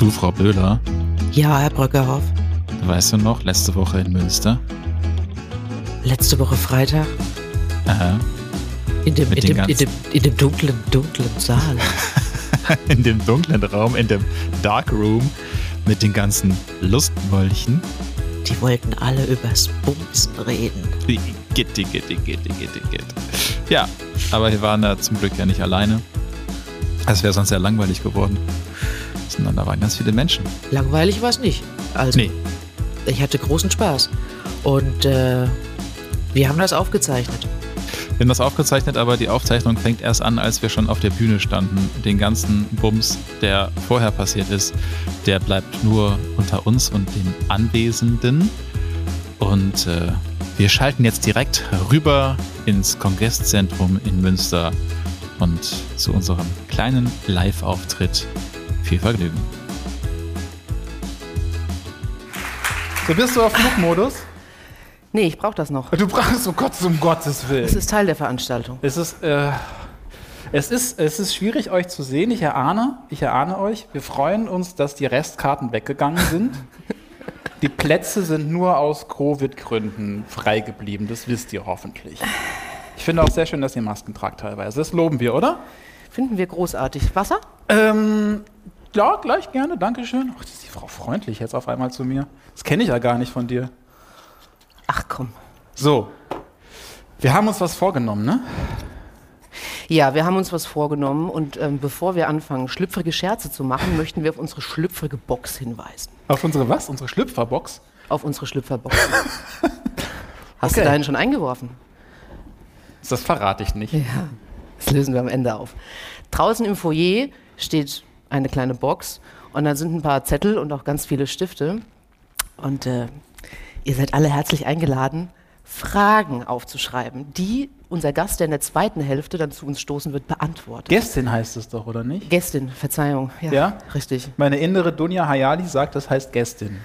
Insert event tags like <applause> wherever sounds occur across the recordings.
Du, Frau Böhler, Ja, Herr Bröckerhoff. weißt du noch, letzte Woche in Münster? Letzte Woche Freitag Aha. in dem, in dem, in dem, in dem dunklen, dunklen Saal. <laughs> In dem dunklen Raum, in dem Dark Room mit den ganzen Lustmolchen. Die wollten alle übers Bumsen reden. Gitti, gitti, gitti, gitti, gitti. Ja, aber wir waren da zum Glück ja nicht alleine. Es wäre sonst sehr langweilig geworden. Sondern da waren ganz viele Menschen. Langweilig war es nicht. Also, Nee, ich hatte großen Spaß. Und äh, wir haben das aufgezeichnet. wir haben das aufgezeichnet, aber die Aufzeichnung fängt erst an, als wir schon auf der Bühne standen. Den ganzen Bums, der vorher passiert ist, der bleibt nur unter uns und den Anwesenden. Und äh, wir schalten jetzt direkt rüber ins Kongresszentrum in Münster und zu unserem kleinen Live-Auftritt. Viel Vergnügen. So bist du auf Flugmodus? Nee, ich brauche das noch. Du brauchst um Gottes, um Gottes Willen. Das ist Teil der Veranstaltung. Es ist, äh, es, ist, es ist schwierig, euch zu sehen. Ich erahne, ich erahne euch. Wir freuen uns, dass die Restkarten weggegangen sind. Die Plätze sind nur aus Covid-Gründen frei geblieben. Das wisst ihr hoffentlich. Ich finde auch sehr schön, dass ihr Masken tragt teilweise. Das loben wir, oder? Finden wir großartig. Wasser? Ähm, ja, gleich gerne. Dankeschön. Ach, das ist die Frau freundlich jetzt auf einmal zu mir. Das kenne ich ja gar nicht von dir. Ach komm. So. Wir haben uns was vorgenommen, ne? Ja, wir haben uns was vorgenommen und ähm, bevor wir anfangen, schlüpfrige Scherze zu machen, möchten wir auf unsere schlüpfrige Box hinweisen. Auf unsere was? Unsere Schlüpferbox? Auf unsere Schlüpferbox. <laughs> Hast Okay. du deinen schon eingeworfen? Das verrate ich nicht. Ja. Das lösen wir am Ende auf. Draußen im Foyer steht eine kleine Box und da sind ein paar Zettel und auch ganz viele Stifte. Und äh, ihr seid alle herzlich eingeladen, Fragen aufzuschreiben, die unser Gast, der in der zweiten Hälfte dann zu uns stoßen wird, beantwortet. Gästin heißt es doch, oder nicht? Gästin, Verzeihung. Ja, Ja? richtig. Meine innere Dunja Hayali sagt, das heißt Gästin.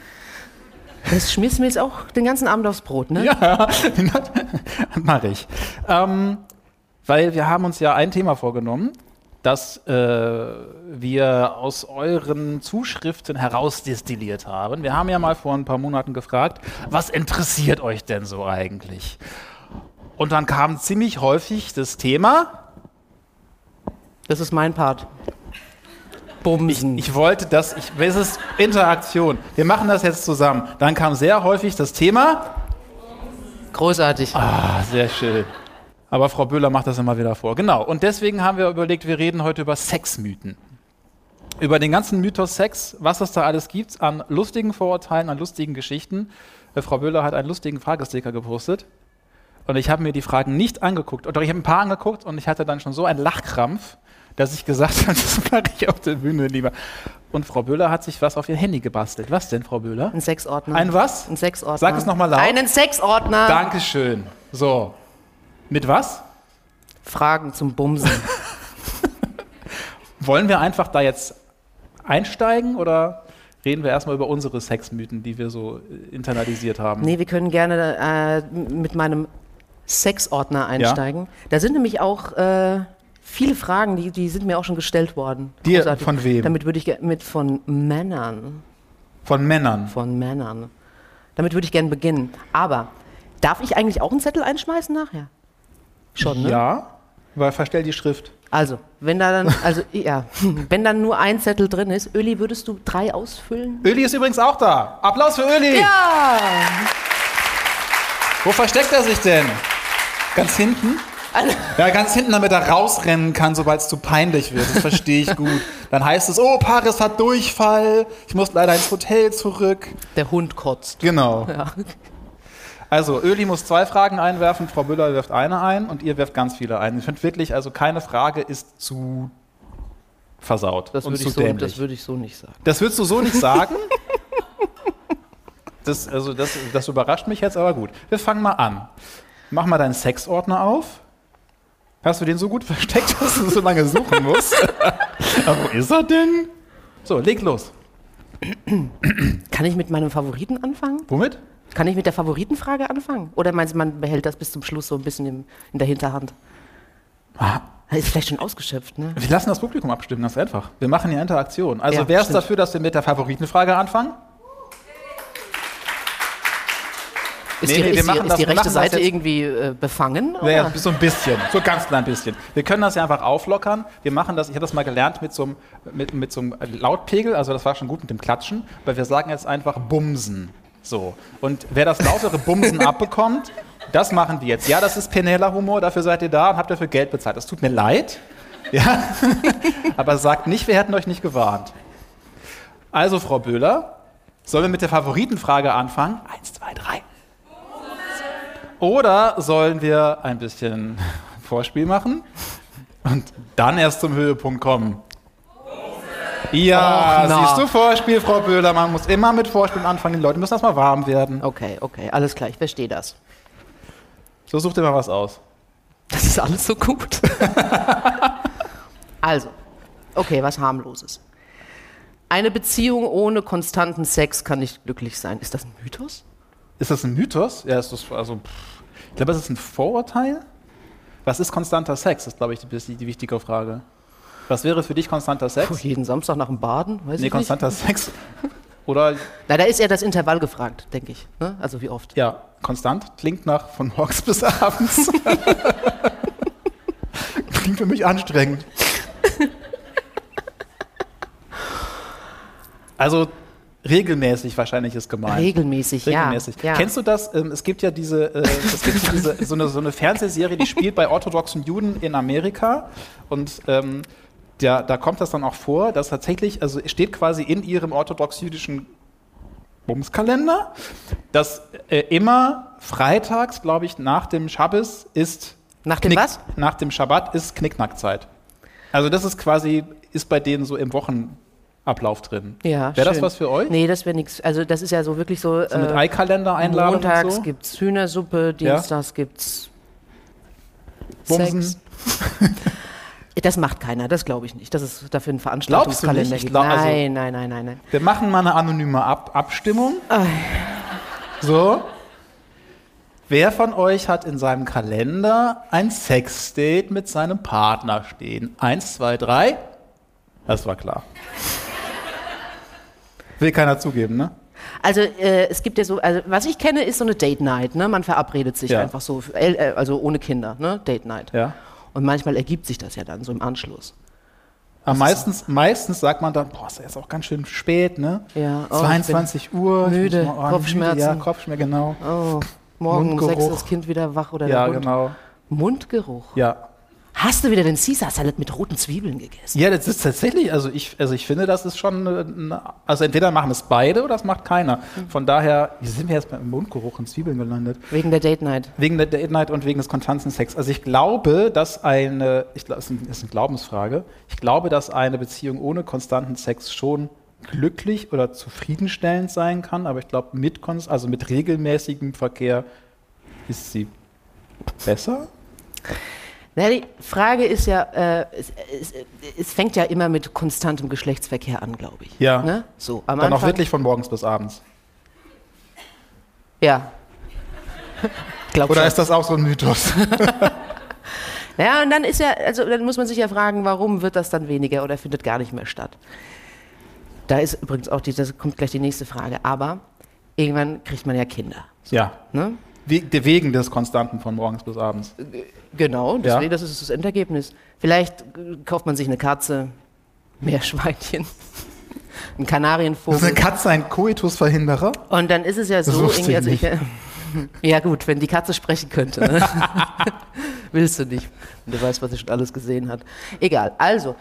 Das schmierst du mir jetzt auch den ganzen Abend aufs Brot, ne? Ja, <laughs> <laughs> mache ich. Ähm, weil wir haben uns ja ein Thema vorgenommen, das äh, wir aus euren Zuschriften herausdestilliert haben. Wir haben ja mal vor ein paar Monaten gefragt, was interessiert euch denn so eigentlich? Und dann kam ziemlich häufig das Thema, Das ist mein Part. Bumsen. Ich wollte das, ich, es ist Interaktion. Wir machen das jetzt zusammen. Dann kam sehr häufig das Thema. Großartig. Ah, sehr schön. Aber Frau Böhler macht das immer wieder vor. Genau. Und deswegen haben wir überlegt, wir reden heute über Sexmythen. Über den ganzen Mythos Sex, was es da alles gibt an lustigen Vorurteilen, an lustigen Geschichten. Äh, Frau Böhler hat einen lustigen Fragesticker gepostet. Und ich habe mir die Fragen nicht angeguckt. Oder ich habe ein paar angeguckt und ich hatte dann schon so einen Lachkrampf, dass ich gesagt <laughs> habe, das mache ich auf der Bühne lieber. Und Frau Böhler hat sich was auf ihr Handy gebastelt. Was denn, Frau Böhler? Ein Sexordner. Ein was? Ein Sexordner. Sag es noch mal laut. Einen Sexordner. Dankeschön. So. Mit was? Fragen zum Bumsen. <laughs> Wollen wir einfach da jetzt einsteigen oder reden wir erstmal über unsere Sexmythen, die wir so äh, internalisiert haben? nee, wir können gerne äh, mit meinem Sexordner einsteigen. Da sind nämlich auch äh, viele Fragen, die, die sind mir auch schon gestellt worden. Dir, Großartig. von wem? Damit würde ich mit von Männern. Von Männern. Von Männern. Damit würde ich gerne beginnen. Aber darf ich eigentlich auch einen Zettel einschmeißen nachher? Schon, ne? Ja, weil verstell die Schrift. Also, wenn da dann, also <laughs> ja, wenn dann nur ein Zettel drin ist, Öli, würdest du drei ausfüllen? Öli ist übrigens auch da. Applaus für Öli. Ja! Wo versteckt er sich denn? Ganz hinten? <laughs> Ja, ganz hinten, damit er rausrennen kann, sobald es zu peinlich wird. Das verstehe ich gut. Dann heißt es, oh, Paris hat Durchfall. Ich muss leider ins Hotel zurück. Der Hund kotzt. Genau. Ja. Also, Öli muss zwei Fragen einwerfen, Frau Büller wirft eine ein und ihr werft ganz viele ein. Ich finde wirklich, also keine Frage ist zu versaut Das und würde zu ich, so, dämlich. das würde ich so nicht sagen. Das würdest du so nicht sagen? Das, also das, das überrascht mich jetzt, aber gut. Wir fangen mal an. Mach mal deinen Sexordner auf. Hast du den so gut <laughs> versteckt, dass du so lange suchen musst? <laughs> aber wo ist er denn? So, leg los. Kann ich mit meinem Favoriten anfangen? Womit? Kann ich mit der Favoritenfrage anfangen? Oder meinst du, man behält das bis zum Schluss so ein bisschen im, in der Hinterhand? Ist vielleicht schon ausgeschöpft, ne? Wir lassen das Publikum abstimmen, ganz einfach. Wir machen hier Interaktion. Also Ja, wer ist dafür, dass wir mit der Favoritenfrage anfangen? Ist Nee, die, nee, wir ist die, ist die rechte Seite irgendwie äh, befangen? Ja, oder? ja, so ein bisschen, so ganz klein bisschen. Wir können das ja einfach auflockern. Wir machen das, ich habe das mal gelernt mit so, einem, mit, mit so einem Lautpegel, also das war schon gut mit dem Klatschen, weil wir sagen jetzt einfach Bumsen. So. Und wer das lautere Bumsen <laughs> abbekommt, das machen wir jetzt. Ja, das ist Penela-Humor, dafür seid ihr da und habt dafür Geld bezahlt. Das tut mir leid. Ja. <laughs> Aber sagt nicht, wir hätten euch nicht gewarnt. Also, Frau Böhler, sollen wir mit der Favoritenfrage anfangen? Eins, zwei, drei. Oder sollen wir ein bisschen <laughs> Vorspiel machen und dann erst zum Höhepunkt kommen? Ja, Och, siehst du Vorspiel, Frau Böhler, man muss immer mit Vorspiel anfangen. Die Leute müssen erstmal warm werden. Okay, okay, alles klar, ich verstehe das. So such dir mal was aus. Das ist alles so gut. <laughs> also, okay, was harmloses. Eine Beziehung ohne konstanten Sex kann nicht glücklich sein. Ist das ein Mythos? Ist das ein Mythos? Ja, ist das, also, pff, ich glaube, das ist ein Vorurteil. Was ist konstanter Sex? Das ist, glaube ich, die, die wichtige Frage. Was wäre für dich konstanter Sex? Puh, jeden Samstag nach dem Baden? Weiß nee, ich nicht. konstanter Sex. <laughs> Oder, Na, da ist eher das Intervall gefragt, denke ich. Ne? Also wie oft? ja, konstant klingt nach von morgens bis abends. <laughs> klingt für mich anstrengend. Also, regelmäßig wahrscheinlich ist gemeint. Regelmäßig, Regelmäßig. ja. ja. Kennst du das? Ähm, es gibt ja diese, äh, es gibt so diese so, eine, so eine Fernsehserie, die spielt bei orthodoxen Juden in Amerika. Und ähm, der, da kommt das dann auch vor, dass tatsächlich, also es steht quasi in ihrem orthodox-jüdischen Bumskalender, dass äh, immer freitags, glaube ich, nach dem Schabbes ist. Nach dem was? Nach dem Schabbat ist Knickknackzeit. Also das ist quasi, ist bei denen so im Wochenablauf drin. Ja, Wäre das was für euch? Nee, das wäre nichts. Also das ist ja so wirklich so. So mit äh, Eikalender einladen Montags und so? gibt's Hühnersuppe, Dienstags gibt's Bumsen. Sex. <laughs> Das macht keiner, das glaube ich nicht. Das ist dafür ein Veranstaltungskalender glaub- also- nein, nein, nein, nein, nein. Wir machen mal eine anonyme Ab Abstimmung. So. Wer von euch hat in seinem Kalender ein Sexdate mit seinem Partner stehen? Eins, zwei, drei. Das war klar. Will keiner zugeben, ne? Also äh, es gibt ja so, also was ich kenne, ist so eine Date Night. Ne? Man verabredet sich Ja. einfach so, äh, also ohne Kinder, ne? Date Night. Ja. Und manchmal ergibt sich das ja dann so im Anschluss. Aber meistens, meistens sagt man dann, boah, ist ja jetzt auch ganz schön spät, ne? Ja, oh, 22 Uhr. müde, mal- oh, Kopfschmerzen. Ja, Kopfschmerzen, genau. Oh, morgen um sechs Mundgeruch. ist das Kind wieder wach oder Ja, Hund. genau. Mundgeruch. Ja. Hast du wieder den Caesar Salad mit roten Zwiebeln gegessen? Ja, das ist tatsächlich, also ich, also ich finde, das ist schon, eine- eine- also entweder machen es beide oder das macht keiner. Von daher, wie sind wir jetzt beim Mundgeruch und Zwiebeln gelandet? Wegen der Date Night. Wegen der Date Night und wegen des konstanten Sex. Also ich glaube, dass eine, ich glaube, das ist eine Glaubensfrage, ich glaube, dass eine Beziehung ohne konstanten Sex schon glücklich oder zufriedenstellend sein kann, aber ich glaube, mit, also mit regelmäßigem Verkehr ist sie besser. Na, die Frage ist ja, äh, es, es, es fängt ja immer mit konstantem Geschlechtsverkehr an, glaube ich. Ja. Ne? So, Dann auch Anfang- wirklich von morgens bis abends. Ja. <laughs> Glaub Oder schon. ist das auch so ein Mythos? <laughs> Ja, und dann ist ja, also dann muss man sich ja fragen, warum wird das dann weniger oder findet gar nicht mehr statt? Da ist übrigens auch die, das kommt gleich die nächste Frage. Aber irgendwann kriegt man ja Kinder. ja. Ne? We- Wegen des Konstanten von morgens bis abends. Genau, deswegen, Ja. das ist das Endergebnis. Vielleicht äh, kauft man sich eine Katze, Meerschweinchen, <laughs> einen Ist eine Kanarienvogel. Katze ein Koitusverhinderer? Und dann ist es ja so, irgendwie, also ich, <laughs> ja gut, wenn die Katze sprechen könnte. Ne? <laughs> Willst du nicht, wenn du weißt, was sie schon alles gesehen hat. Egal, also,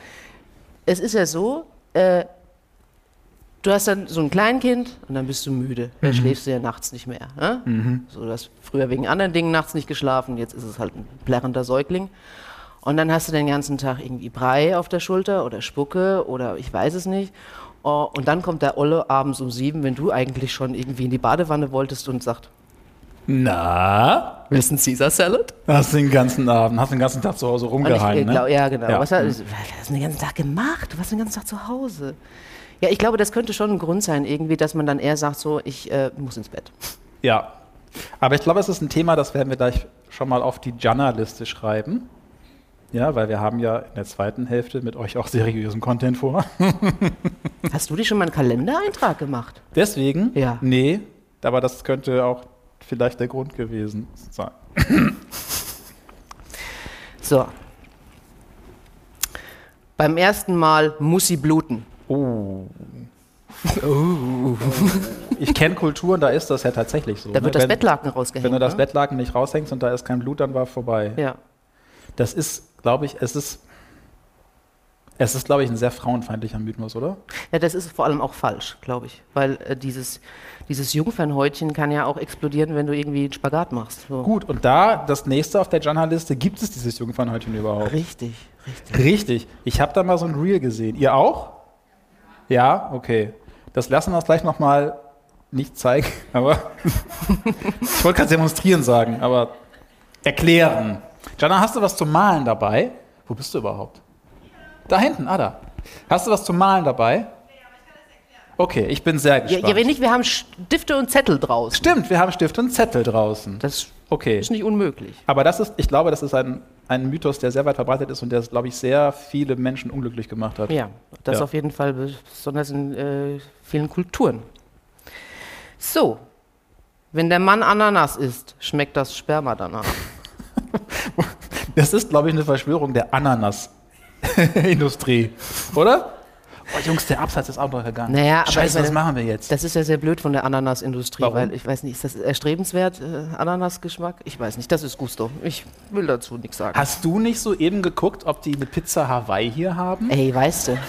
es ist ja so, äh, du hast dann so ein Kleinkind und dann bist du müde. Dann schläfst du ja nachts nicht mehr. Ne? So, du hast früher wegen anderen Dingen nachts nicht geschlafen, jetzt ist es halt ein plärrender Säugling. Und dann hast du den ganzen Tag irgendwie Brei auf der Schulter oder Spucke oder ich weiß es nicht. Oh, und dann kommt der Olle abends um sieben, wenn du eigentlich schon irgendwie in die Badewanne wolltest und sagt, Na? willst du einen Caesar Salad? Hast den ganzen Abend, hast den ganzen Tag zu Hause ich, rumgehangen, äh, glaub, ne? ja, genau. Ja. Was, hast, was hast du den ganzen Tag gemacht? Du warst den ganzen Tag zu Hause. Ja, ich glaube, das könnte schon ein Grund sein, irgendwie, dass man dann eher sagt, so, ich äh, muss ins Bett. Ja. Aber ich glaube, es ist ein Thema, das werden wir gleich schon mal auf die Janna-Liste schreiben. Ja, weil wir haben ja in der zweiten Hälfte mit euch auch seriösen Content vor. <laughs> Hast du dir schon mal einen Kalendereintrag gemacht? Deswegen, Ja. nee, aber das könnte auch vielleicht der Grund gewesen sein. So. Beim ersten Mal muss sie bluten. Oh. Ich kenne Kulturen, da ist das ja tatsächlich so. Da ne? wird das wenn, Bettlaken rausgehängt. wenn du das ne? Bettlaken nicht raushängst und da ist kein Blut, dann war vorbei. Ja. Das ist, glaube ich, es ist, es ist, glaube ich, ein sehr frauenfeindlicher Mythos, oder? ja, das ist vor allem auch falsch, glaube ich. Weil äh, dieses, dieses Jungfernhäutchen kann ja auch explodieren, wenn du irgendwie einen Spagat machst. So. Gut, und da, das nächste auf der Jana-Liste, gibt es dieses Jungfernhäutchen überhaupt? Richtig, richtig. Richtig. Ich habe da mal so ein Reel gesehen. Ihr auch? Ja, okay. Das lassen wir uns gleich nochmal nicht zeigen, <laughs> aber ich wollte gerade demonstrieren sagen, aber erklären. Jana, hast du was zum Malen dabei? Wo bist du überhaupt? Da hinten, ah da. Hast du was zum Malen dabei? Okay, ich bin sehr Ja, gespannt. ja, wenn nicht, wir haben Stifte und Zettel draußen. Stimmt, wir haben Stift und Zettel draußen. Das Okay. ist nicht unmöglich. Aber das ist, ich glaube, das ist ein, ein Mythos, der sehr weit verbreitet ist und der, glaube ich, sehr viele Menschen unglücklich gemacht hat. Ja, das Ja. auf jeden Fall, besonders in äh, vielen Kulturen. So, wenn der Mann Ananas isst, schmeckt das Sperma danach. <laughs> Das ist, glaube ich, eine Verschwörung der Ananas-Industrie, oder? Oh, Jungs, der Absatz ist auch noch gegangen. Naja, aber Scheiße, meine, was machen wir jetzt? Das ist ja sehr blöd von der Ananasindustrie, Warum? weil ich weiß nicht, ist das erstrebenswert, äh, Ananasgeschmack? Ich weiß nicht, das ist Gusto. Ich will dazu nichts sagen. Hast du nicht so eben geguckt, ob die eine Pizza Hawaii hier haben? Ey, weißt du. <laughs>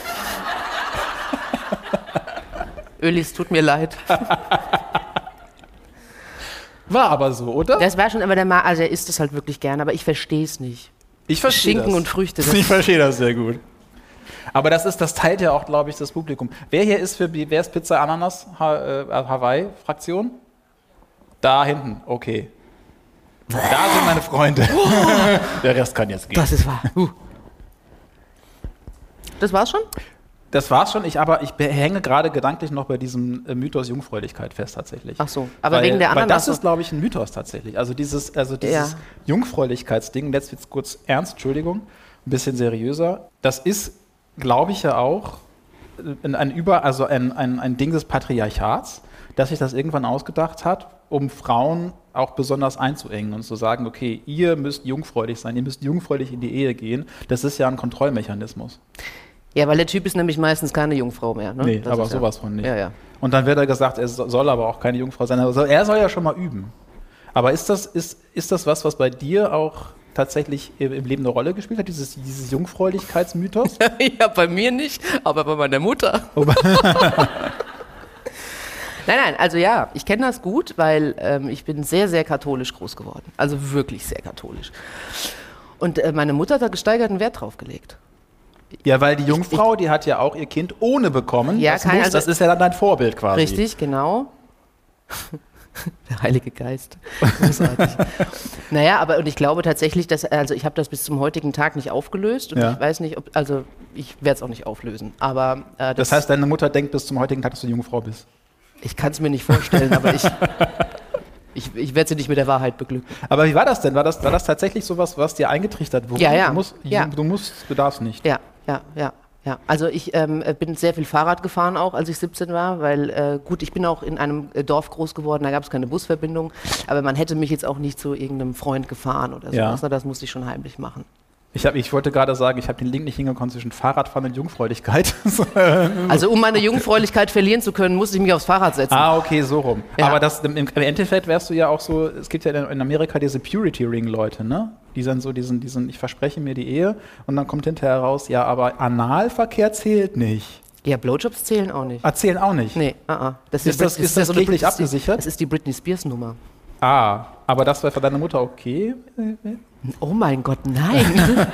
Ölis, tut mir leid. <laughs> War aber so, oder? Das war schon immer der Ma also er isst es halt wirklich gerne, aber ich verstehe es nicht. Ich verstehe Schinken das. und Früchte, das- <laughs> Ich verstehe das sehr gut. Aber das ist, das teilt ja auch, glaube ich, das Publikum. Wer hier ist für, wer ist Pizza Ananas äh, Hawaii Fraktion? Da hinten, okay. Da sind meine Freunde. <laughs> Der Rest kann jetzt gehen. Das ist wahr. Uh. Das war's schon? Das war's schon. Ich aber ich hänge gerade gedanklich noch bei diesem äh, Mythos Jungfräulichkeit fest tatsächlich. Ach so, aber weil, wegen der Weil Ananas. das ist, glaube ich, ein Mythos tatsächlich. Also dieses, also dieses Ja. Jungfräulichkeitsding. Jetzt wird's kurz ernst. Entschuldigung, ein bisschen seriöser. Das ist, glaube ich, ja auch ein, über, also ein, ein, ein Ding des Patriarchats, dass sich das irgendwann ausgedacht hat, um Frauen auch besonders einzuengen und zu sagen, okay, ihr müsst jungfräulich sein, ihr müsst jungfräulich in die Ehe gehen. Das ist ja ein Kontrollmechanismus. ja, weil der Typ ist nämlich meistens keine Jungfrau mehr. Ne? Nee, Das aber ist ja- sowas von nicht. Ja, ja. Und dann wird er gesagt, er so- soll aber auch keine Jungfrau sein. Also er soll ja schon mal üben. Aber ist das, ist, ist das was, was bei dir auch tatsächlich im Leben eine Rolle gespielt hat, dieses, dieses Jungfräulichkeitsmythos? <laughs> ja, bei mir nicht, aber bei meiner Mutter. <laughs> nein, nein, also ja, ich kenne das gut, weil ähm, ich bin sehr, sehr katholisch groß geworden. Also wirklich sehr katholisch. Und äh, meine Mutter hat da gesteigerten Wert drauf gelegt. ja, weil die Jungfrau, die hat ja auch ihr Kind ohne bekommen. Ja, das, kein- muss, also- das ist ja dann dein Vorbild quasi. Richtig, genau. <laughs> Der Heilige Geist. Großartig. <laughs> naja, aber und ich glaube tatsächlich, dass, also ich habe das bis zum heutigen Tag nicht aufgelöst und Ja. ich weiß nicht, ob, also ich werde es auch nicht auflösen. Aber äh, Das heißt, deine Mutter denkt bis zum heutigen Tag, dass du Jungfrau bist. ich kann es mir nicht vorstellen, aber ich, <laughs> ich, ich werde sie nicht mit der Wahrheit beglücken. Aber wie war das denn? War das, war das tatsächlich sowas, was dir eingetrichtert wurde? Ja, ja. Du musst, Ja. du musst, du darfst nicht. Ja, ja, ja. Ja, also ich ähm, bin sehr viel Fahrrad gefahren auch, als ich 17 war, weil äh, gut, ich bin auch in einem äh, Dorf groß geworden, da gab es keine Busverbindung, aber man hätte mich jetzt auch nicht zu irgendeinem Freund gefahren oder Ja. sowas, ne, das musste ich schon heimlich machen. Ich, hab, ich wollte gerade sagen, ich habe den Link nicht hingekommen zwischen Fahrradfahren und Jungfräulichkeit. <laughs> Also um meine Jungfräulichkeit verlieren zu können, musste ich mich aufs Fahrrad setzen. Ah, okay, so rum. Ja. Aber das, im, im Endeffekt wärst du ja auch so, es gibt ja in Amerika diese Purity-Ring-Leute, ne? Die dann so diesen, diesen, ich verspreche mir die Ehe und dann kommt hinterher raus, ja, aber Analverkehr zählt nicht. Ja, Blowjobs zählen auch nicht. Erzählen auch nicht. Nee, ah, ah. Das Ist das- Brit- ist das rechtlich Britney- abgesichert? Das ist die Britney Spears Nummer. Ah, aber das war für deine Mutter okay? Oh mein Gott, nein. <laughs>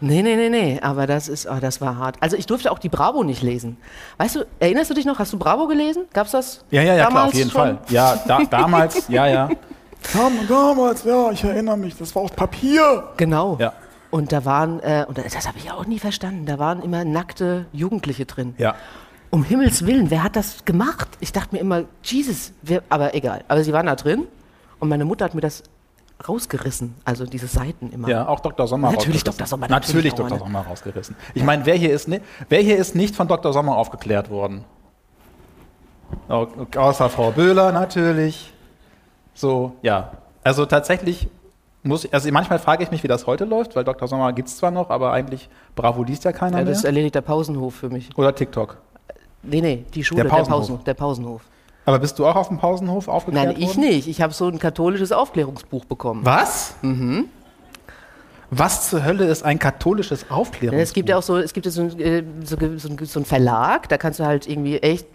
nee, nee, nee, nee, aber das ist, oh, das war hart. Also ich durfte auch die Bravo nicht lesen. Weißt du, erinnerst du dich noch, hast du Bravo gelesen? Gab's das? Ja, ja, ja, klar, damals auf jeden schon? Fall. Ja, da, <laughs> damals, ja, ja. Damals, ja, ich erinnere mich, das war aus Papier. Genau. Ja, Und da waren, äh, und das habe ich auch nie verstanden, da waren immer nackte Jugendliche drin. ja. Um Himmels Willen, wer hat das gemacht? Ich dachte mir immer, Jesus, wer, aber egal. Aber sie waren da drin und meine Mutter hat mir das rausgerissen. Also diese Seiten immer. Ja, auch Dr. Sommer Natürlich rausgerissen. Dr. Sommer, Natürlich, natürlich Dr. Ne? Sommer rausgerissen. Ich meine, wer hier, ist, ni- wer hier ist nicht von Dr. Sommer aufgeklärt worden? Au- Außer Frau Böhler natürlich. So, ja. Also tatsächlich muss ich, also manchmal frage ich mich, wie das heute läuft, weil Dr. Sommer gibt es zwar noch, aber eigentlich Bravo liest ja keiner Ja, das mehr. erledigt der Pausenhof für mich. Oder TikTok. Nee, nee, die Schule, Der der Pausenhof. Pausenhof. Der Pausenhof. Aber bist du auch auf dem Pausenhof aufgeklärt Nein, ich worden? nicht. Ich habe so ein katholisches Aufklärungsbuch bekommen. Was? Mhm. Was zur Hölle ist ein katholisches Aufklärungsbuch? es gibt ja auch so, es gibt ja so, ein, äh, so, so, ein- so einen Verlag, da kannst du halt irgendwie echt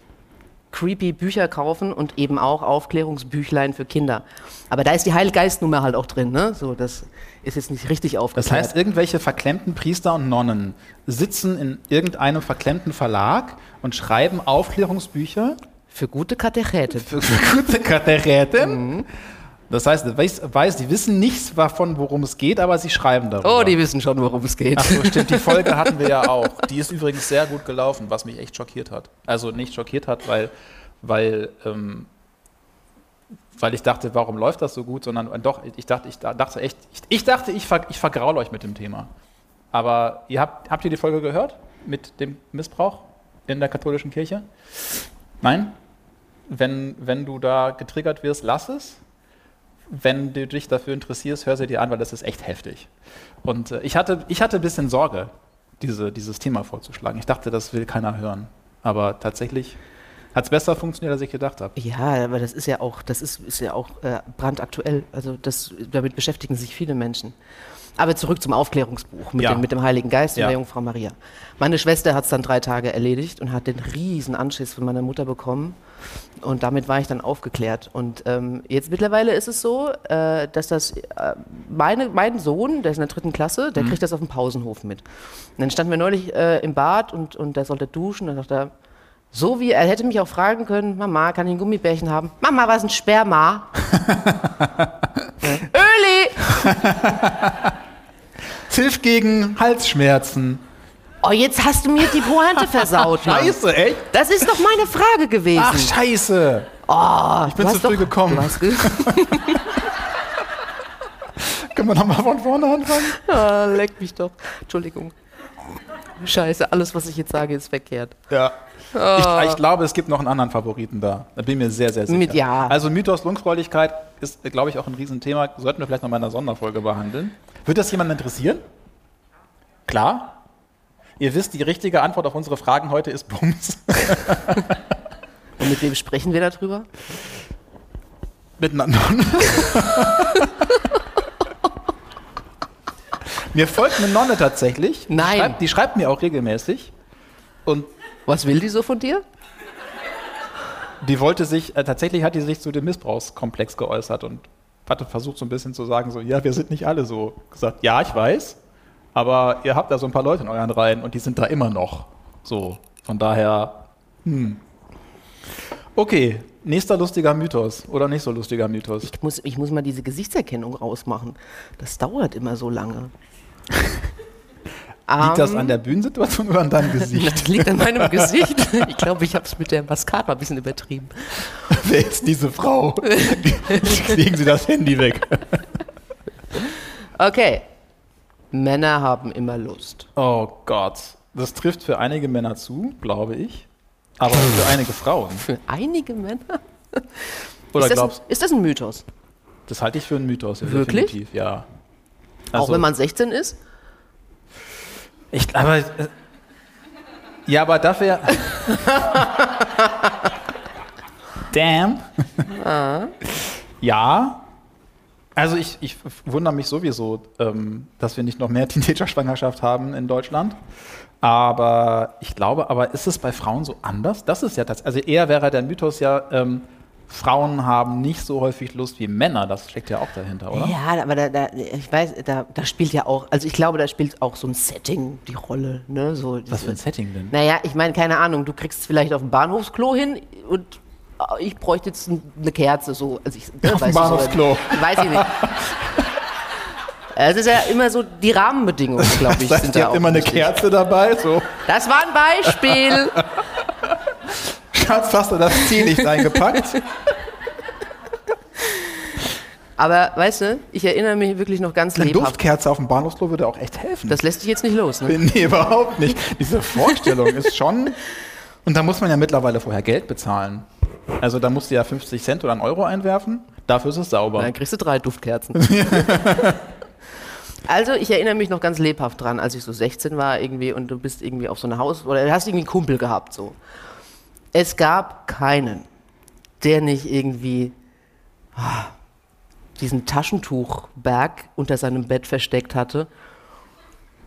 creepy Bücher kaufen und eben auch Aufklärungsbüchlein für Kinder. Aber da ist die Heilgeistnummer halt auch drin, ne? So, das ist jetzt nicht richtig aufgeklärt. Das heißt, irgendwelche verklemmten Priester und Nonnen sitzen in irgendeinem verklemmten Verlag und schreiben Aufklärungsbücher für gute Katecheten. für, für gute Katecheten. Das heißt, du weißt, weiß, die wissen nichts davon, worum es geht, aber sie schreiben darüber. Oh, die wissen schon, worum es geht. Ach so, stimmt, die Folge <laughs> hatten wir ja auch. Die ist übrigens sehr gut gelaufen, was mich echt schockiert hat. Also nicht schockiert hat, weil, weil, ähm, weil ich dachte, warum läuft das so gut, sondern äh, doch, ich dachte, ich dachte echt, ich, ich dachte, ich, ver, ich vergraul euch mit dem Thema. Aber ihr habt, habt ihr die Folge gehört mit dem Missbrauch in der katholischen Kirche? Nein? Wenn, wenn du da getriggert wirst, lass es. Wenn du dich dafür interessierst, hör sie dir an, weil das ist echt heftig. Und äh, ich, hatte, ich hatte ein bisschen Sorge, diese, dieses Thema vorzuschlagen. Ich dachte, das will keiner hören. Aber tatsächlich hat es besser funktioniert, als ich gedacht habe. Ja, aber das ist ja auch, das ist, ist ja auch äh, brandaktuell. Also das, damit beschäftigen sich viele Menschen. Aber zurück zum Aufklärungsbuch mit, Ja. dem, mit dem Heiligen Geist und Ja. der Jungfrau Maria. Meine Schwester hat es dann drei Tage erledigt und hat den riesen Anschiss von meiner Mutter bekommen. Und damit war ich dann aufgeklärt. Und ähm, jetzt mittlerweile ist es so, äh, dass das äh, meine, mein Sohn, der ist in der dritten Klasse, der kriegt das auf dem Pausenhof mit. Und dann standen wir neulich äh, im Bad und, und der sollte duschen. Dann dachte er, so wie er hätte mich auch fragen können, Mama, kann ich ein Gummibärchen haben? Mama, was ist ein Sperma? <laughs> Öli! <laughs> Hilft gegen Halsschmerzen. Oh, jetzt hast du mir die Pointe versaut. Mann. Scheiße, echt? Das ist doch meine Frage gewesen. Ach, scheiße. oh, ich bin zu früh gekommen. Ge <laughs> Können wir nochmal von vorne anfangen? ah, leck mich doch. Entschuldigung. Scheiße, alles, was ich jetzt sage, ist verkehrt. Ja. Ich, ich glaube, es gibt noch einen anderen Favoriten da. Da bin ich mir sehr, sehr sicher. Mit- ja. Also Mythos Lungfräulichkeit ist, glaube ich, auch ein Riesenthema. Sollten wir vielleicht noch mal in einer Sonderfolge behandeln. Wird das jemanden interessieren? Klar. Ihr wisst, die richtige Antwort auf unsere Fragen heute ist Bums. <laughs> Und mit wem sprechen wir darüber? Miteinander. <laughs> mir folgt eine Nonne tatsächlich. Die Nein. schreibt, die schreibt mir auch regelmäßig. Und Was will die so von dir? die wollte sich, äh, tatsächlich hat die sich zu dem Missbrauchskomplex geäußert und hatte versucht so ein bisschen zu sagen, so, ja, wir sind nicht alle so. Gesagt, ja, ich weiß, aber ihr habt da so ein paar Leute in euren Reihen und die sind da immer noch. So, von daher, hm. Okay, nächster lustiger Mythos oder nicht so lustiger Mythos. Ich muss, ich muss mal diese Gesichtserkennung rausmachen. Das dauert immer so lange. <laughs> Liegt das Ähm, an der Bühnensituation oder an deinem <laughs> Gesicht? Das liegt an meinem Gesicht. Ich glaube, ich habe es mit der Mascara ein bisschen übertrieben. <laughs> Wer ist diese Frau? Legen <laughs> Sie das Handy weg. Okay. Männer haben immer Lust. Oh Gott. Das trifft für einige Männer zu, glaube ich. Aber für einige Frauen. Für einige Männer. Oder ist, das, glaubst ist das ein Mythos? Das halte ich für einen Mythos. ja, Wirklich? Definitiv, ja. Auch Also, wenn man 16 ist? Ich, aber, äh, ja, aber dafür. Damn. ja. Also ich, ich wundere mich sowieso, ähm, dass wir nicht noch mehr Teenager-Schwangerschaft haben in Deutschland. Aber ich glaube, aber ist es bei Frauen so anders? Das ist ja das. Also eher wäre der Mythos ja, ähm, Frauen haben nicht so häufig Lust wie Männer. Das steckt ja auch dahinter, oder? Ja, aber da, da, ich weiß, da, da spielt ja auch, also ich glaube, da spielt auch so ein Setting die Rolle. Ne? So, Was für ein Setting denn? Naja, ich meine, keine Ahnung, du kriegst es vielleicht auf dem Bahnhofsklo hin und äh, ich bräuchte jetzt eine Kerze, so. Also ich, ne, Auf dem Bahnhofsklo. weiß ich nicht. <laughs> Es ist ja immer so, die Rahmenbedingungen, glaube ich, <laughs> Das sind heißt, ihr da habt immer eine. Kerze dabei, so. Das war ein Beispiel. <laughs> Hast du das Ziel nicht reingepackt? Aber weißt du, ich erinnere mich wirklich noch ganz Eine lebhaft. Duftkerze auf dem Bahnhofsklo würde auch echt helfen. Das lässt dich jetzt nicht los, ne? <laughs> nee, überhaupt nicht. Diese Vorstellung ist schon. Und da muss man ja mittlerweile vorher Geld bezahlen. Also da musst du ja 50 Cent oder einen Euro einwerfen. Dafür ist es sauber. Dann kriegst du drei Duftkerzen. <laughs> also, ich erinnere mich noch ganz lebhaft dran, als ich so 16 war irgendwie und du bist irgendwie auf so eine Haus- oder du hast irgendwie einen Kumpel gehabt, so. Es gab keinen, der nicht irgendwie ah, diesen Taschentuchberg unter seinem Bett versteckt hatte.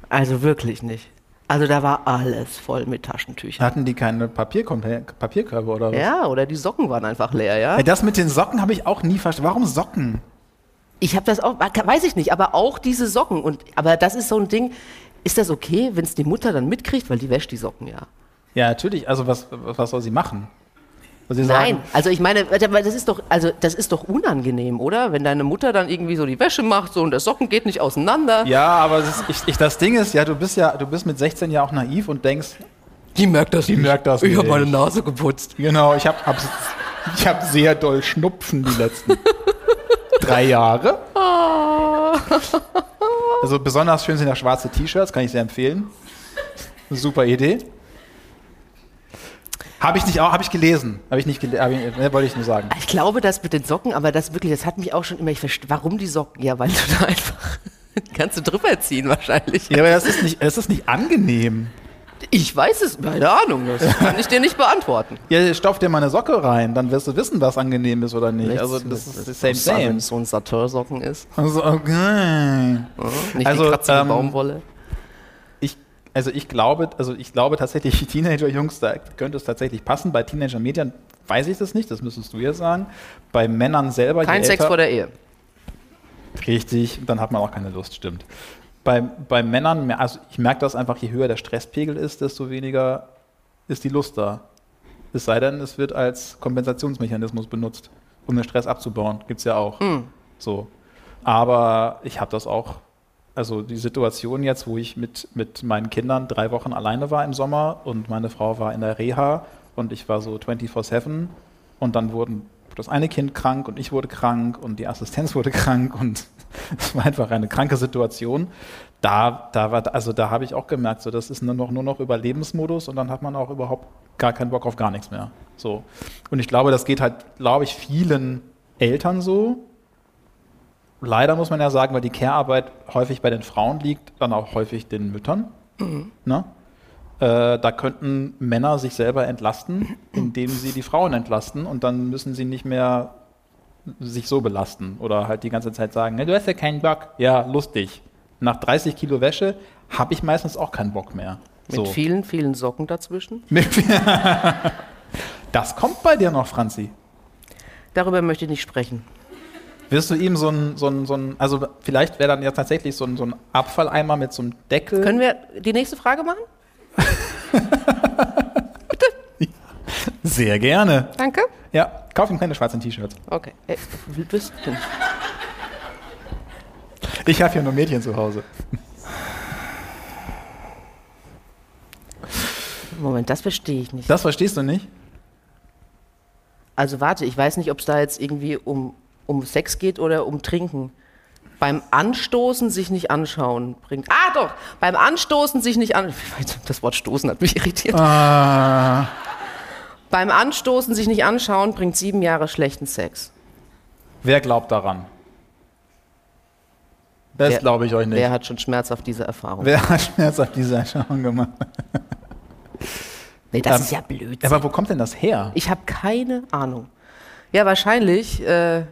Also wirklich nicht. Also da war alles voll mit Taschentüchern. Hatten die keine Papierkörbe oder was? Ja, oder die Socken waren einfach leer, ja? Das mit den Socken habe ich auch nie verstanden. Warum Socken? Ich habe das auch, weiß ich nicht, aber auch diese Socken. Und, aber das ist so ein Ding, ist das okay, wenn es die Mutter dann mitkriegt, weil die wäscht die Socken ja. Ja, natürlich. Also was, was soll sie machen? Soll sie Nein, sagen, also ich meine, das ist doch, also das ist doch unangenehm, oder? Wenn deine Mutter dann irgendwie so die Wäsche macht so und der Socken geht nicht auseinander. Ja, aber das, ist, ich, ich, das Ding ist, ja, du bist ja, du bist mit 16 ja auch naiv und denkst, Die merkt das Die merkt das Ich habe nicht. meine Nase geputzt. genau, ich habe hab, ich hab sehr doll Schnupfen die letzten <laughs> drei Jahre. Also besonders schön sind ja schwarze T-Shirts, kann ich sehr empfehlen. Super Idee. Habe ich nicht auch, habe ich gelesen. Habe ich nicht gelesen, ne, wollte ich nur sagen. Ich glaube, das mit den Socken, aber das wirklich, das hat mich auch schon immer, ich verstehe, warum die Socken? Ja, weil du <laughs> da einfach, <laughs> kannst du drüber ziehen wahrscheinlich. Ja, aber das ist nicht, das ist nicht angenehm. Ich weiß es, keine Ahnung, das <laughs> kann ich dir nicht beantworten. Ja, stopf dir mal eine Socke rein, dann wirst du wissen, was angenehm ist oder nicht. Also das ist das same, Wenn same. es so ein Saturn-Socken ist. Also, okay. Ja, Nicht Also, die kratzige ähm, Baumwolle. Also ich glaube, also ich glaube tatsächlich, Teenager-Jungs, da könnte es tatsächlich passen. Bei Teenager-Medien weiß ich das nicht, das müsstest du jetzt sagen. Bei Männern selber. Kein Sex älter- vor der Ehe. Richtig, dann hat man auch keine Lust, stimmt. Bei, bei Männern, also ich merke das einfach, je höher der Stresspegel ist, desto weniger ist die Lust da. Es sei denn, es wird als Kompensationsmechanismus benutzt, um den Stress abzubauen. Gibt es ja auch. So. Aber ich habe das auch, also die Situation jetzt, wo ich mit, mit meinen Kindern drei Wochen alleine war im Sommer und meine Frau war in der Reha und ich war so 24-7 und dann wurden das eine Kind krank und ich wurde krank und die Assistenz wurde <laughs> krank und es war einfach eine kranke Situation. Da, da war, also da habe ich auch gemerkt, so das ist nur noch, nur noch Überlebensmodus und dann hat man auch überhaupt gar keinen Bock auf gar nichts mehr. So. Und ich glaube, das geht halt, glaube ich, vielen Eltern so, leider muss man ja sagen, weil die Care-Arbeit häufig bei den Frauen liegt, dann auch häufig den Müttern. Ne? Äh, da könnten Männer sich selber entlasten, indem sie die Frauen entlasten und dann müssen sie nicht mehr sich so belasten oder halt die ganze Zeit sagen, "Ne, du hast ja keinen Bock. Ja, lustig. Nach 30 Kilo Wäsche habe ich meistens auch keinen Bock mehr. Mit So. vielen, vielen Socken dazwischen. <laughs> Das kommt bei dir noch, Franzi. Darüber möchte ich nicht sprechen. Wirst du ihm so ein, so ein, so ein also vielleicht wäre dann ja tatsächlich so ein, so ein Abfalleimer mit so einem Deckel. Können wir die nächste Frage machen? <laughs> Sehr gerne. Danke. Ja, kauf ihm keine schwarzen T-Shirts. Okay. Ey, du bist denn? Ich habe hier nur Mädchen zu Hause. Moment, das verstehe ich nicht. Das verstehst du nicht? Also warte, ich weiß nicht, ob es da jetzt irgendwie um, um Sex geht oder um Trinken. Beim Anstoßen sich nicht anschauen bringt. Ah doch! Beim Anstoßen sich nicht an. <laughs> Das Wort stoßen hat mich irritiert. Ah, Beim Anstoßen sich nicht anschauen bringt sieben Jahre schlechten Sex. wer glaubt daran? Das glaube ich euch nicht. Wer hat schon schmerzhaft diese Erfahrung? Wer hat Schmerz auf diese Erscheinung gemacht? Nee, das Ähm, ist ja blöd. Aber wo kommt denn das her? Ich habe keine Ahnung. Ja, wahrscheinlich äh,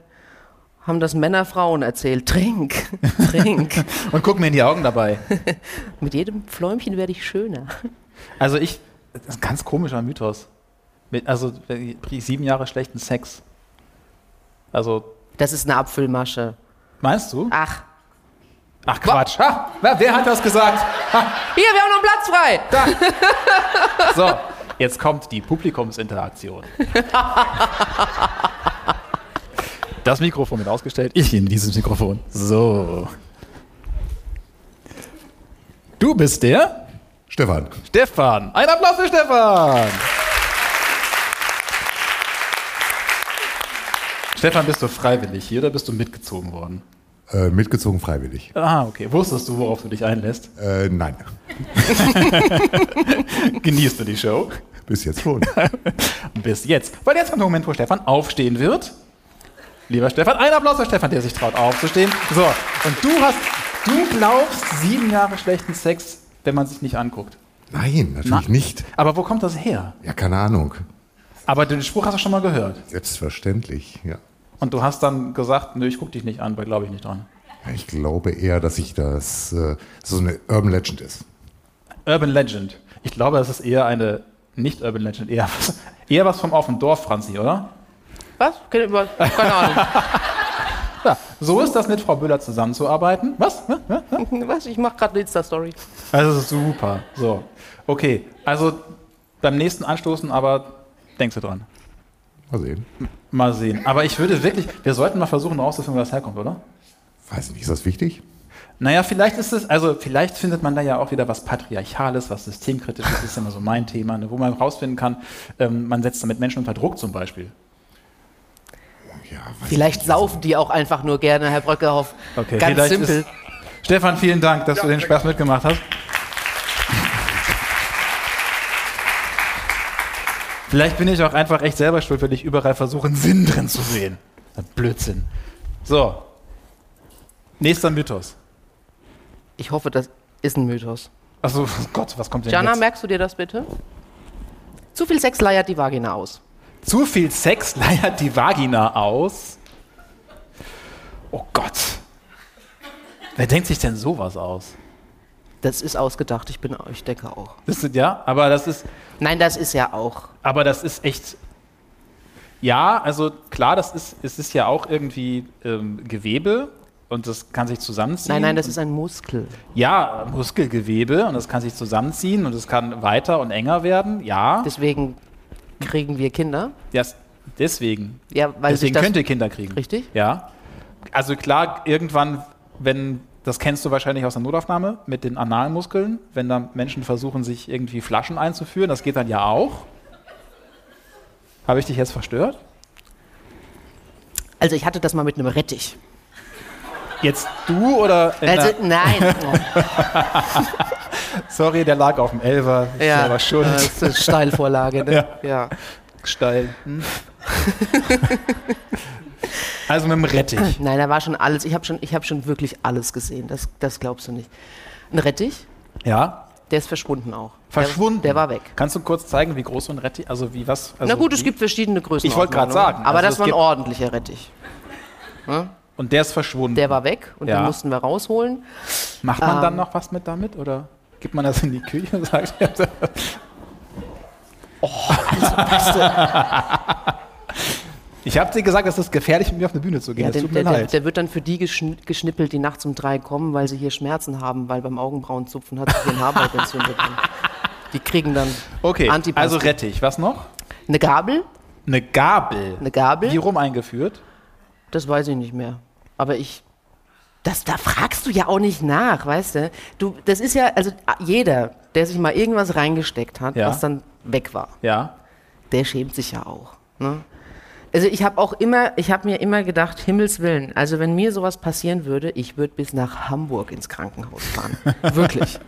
haben das Männer Frauen erzählt. Trink, <laughs> trink. <laughs> Und guck mir in die Augen dabei. <laughs> Mit jedem Fläumchen werde ich schöner. Also ich, das ist ein ganz komischer Mythos. Mit, also sieben Jahre schlechten Sex. Also, Das ist eine Abfüllmasche. meinst du? Ach, Ach Quatsch. Ha, wer, hat das gesagt? Ha, hier, wir haben noch einen Platz frei. so, jetzt kommt die Publikumsinteraktion. Das Mikrofon wird ausgestellt. Ich nehme dieses Mikrofon. So. Du bist der Stefan, Stefan. Ein Applaus für Stefan. Stefan, bist du freiwillig hier oder bist du mitgezogen worden? Äh, mitgezogen freiwillig. Ah, okay. Wusstest du, worauf du dich einlässt? Äh, nein, <laughs> Genießt du die Show? bis jetzt schon. <laughs> Bis jetzt. Weil jetzt kommt der Moment, wo Stefan aufstehen wird. Lieber Stefan, ein Applaus für Stefan, der sich traut aufzustehen. So, und du hast, du glaubst sieben Jahre schlechten Sex, wenn man sich nicht anguckt. Nein, natürlich Na. nicht. Aber wo kommt das her? Ja, keine Ahnung. Aber den Spruch hast du schon mal gehört. Selbstverständlich, ja. Und du hast dann gesagt, nö, ich guck dich nicht an, weil glaube ich nicht dran. Ja, Ich glaube eher, dass ich das äh, so eine Urban Legend ist. Urban Legend. Ich glaube, das ist eher eine nicht Urban Legend, eher was, eher was vom auf dem Dorf, Franzi, oder? Was? <laughs> Keine Ahnung. Ja, so ist das mit Frau Böhler zusammenzuarbeiten. Was? Hä? <laughs> Hä? Was? Ich mache gerade eine Insta-Story. Also super. So. Okay, also beim nächsten Anstoßen aber denkst du dran. Mal sehen. Mal sehen. Aber ich würde wirklich, wir sollten mal versuchen rauszufinden, wo das herkommt, oder? Weiß nicht, ist das wichtig? Naja, vielleicht ist es, also vielleicht findet man da ja auch wieder was Patriarchales, was Systemkritisches, das ist immer so mein Thema, ne, wo man rausfinden kann, ähm, man setzt damit Menschen unter Druck zum Beispiel. Ja, Vielleicht saufen die auch einfach nur gerne, Herr Bröckehoff. Okay, Ganz vielleicht simpel. Ist, Stefan, vielen Dank, dass du den Spaß mitgemacht hast. Vielleicht bin ich auch einfach echt selber schuld, weil ich überall versuche, einen Sinn drin zu sehen. Blödsinn. So. Nächster Mythos. Ich hoffe, das ist ein Mythos. Achso, <laughs> Gott, was kommt denn Jana, jetzt? merkst du dir das bitte? Zu viel Sex leiert die Vagina aus. Zu viel Sex <laughs> leiert die Vagina aus. Oh Gott. Wer denkt sich denn sowas aus? Das ist ausgedacht, ich bin, ich denke auch. Das ist, ja, aber das ist, Nein, das ist ja auch. aber das ist echt. Ja, also klar, das ist, es ist ja auch irgendwie ähm, Gewebe und das kann sich zusammenziehen. Nein, nein, das ist ein Muskel. ja Muskelgewebe und das kann sich zusammenziehen und es kann weiter und enger werden. Ja, Deswegen kriegen wir Kinder. ja deswegen. Ja, weil deswegen könnt ihr Kinder kriegen. Richtig? Ja. Also klar, irgendwann, wenn, das kennst du wahrscheinlich aus der Notaufnahme mit den Analmuskeln, wenn da Menschen versuchen, sich irgendwie Flaschen einzuführen, das geht dann ja auch. Habe ich dich jetzt verstört? Also ich hatte das mal mit einem Rettich. Jetzt du oder? Also, nein. <laughs> <laughs> sorry, der lag auf dem Elfer. Ich ja, selber schuld. Das ist eine Steilvorlage. Ne? <laughs> Ja. ja. Steil. Hm? <laughs> also mit dem Rettich. Nein, da war schon alles. Ich habe schon, ich hab schon wirklich alles gesehen. Das, das glaubst du nicht. Ein Rettich, Ja. der ist verschwunden auch. Verschwunden. Der, der war weg. Kannst du kurz zeigen, wie groß so ein Rettich, also wie was? Also Na gut, es gibt verschiedene Größen. Ich wollte gerade sagen, Aber also das war ein ordentlicher Rettich. Und der ist verschwunden. Der war weg und Ja. den mussten wir rausholen. Macht man dann Ähm. noch was mit damit oder gibt man das in die Küche und sagt, ich habe dir gesagt, es ist gefährlich, mit mir auf eine Bühne zu gehen. Ja, den, tut mir der, der, leid. der wird dann für die geschn geschnippelt, die nachts um drei kommen, weil sie hier Schmerzen haben, weil beim Augenbrauenzupfen hat sich ein Haarbeit entzündet. Die kriegen dann okay, Antipasti. also Rettich. Was noch? eine Gabel. Eine Gabel. Eine Gabel. Wie rum eingeführt? Das weiß ich nicht mehr. Aber ich. Das, da fragst du ja auch nicht nach, weißt du? du? Das ist ja, also jeder, der sich mal irgendwas reingesteckt hat, Ja. was dann weg war, Ja. der schämt sich ja auch. Ne? Also ich habe auch immer, ich habe mir immer gedacht, Himmels Willen, also wenn mir sowas passieren würde, ich würde bis nach Hamburg ins Krankenhaus fahren. <laughs> wirklich.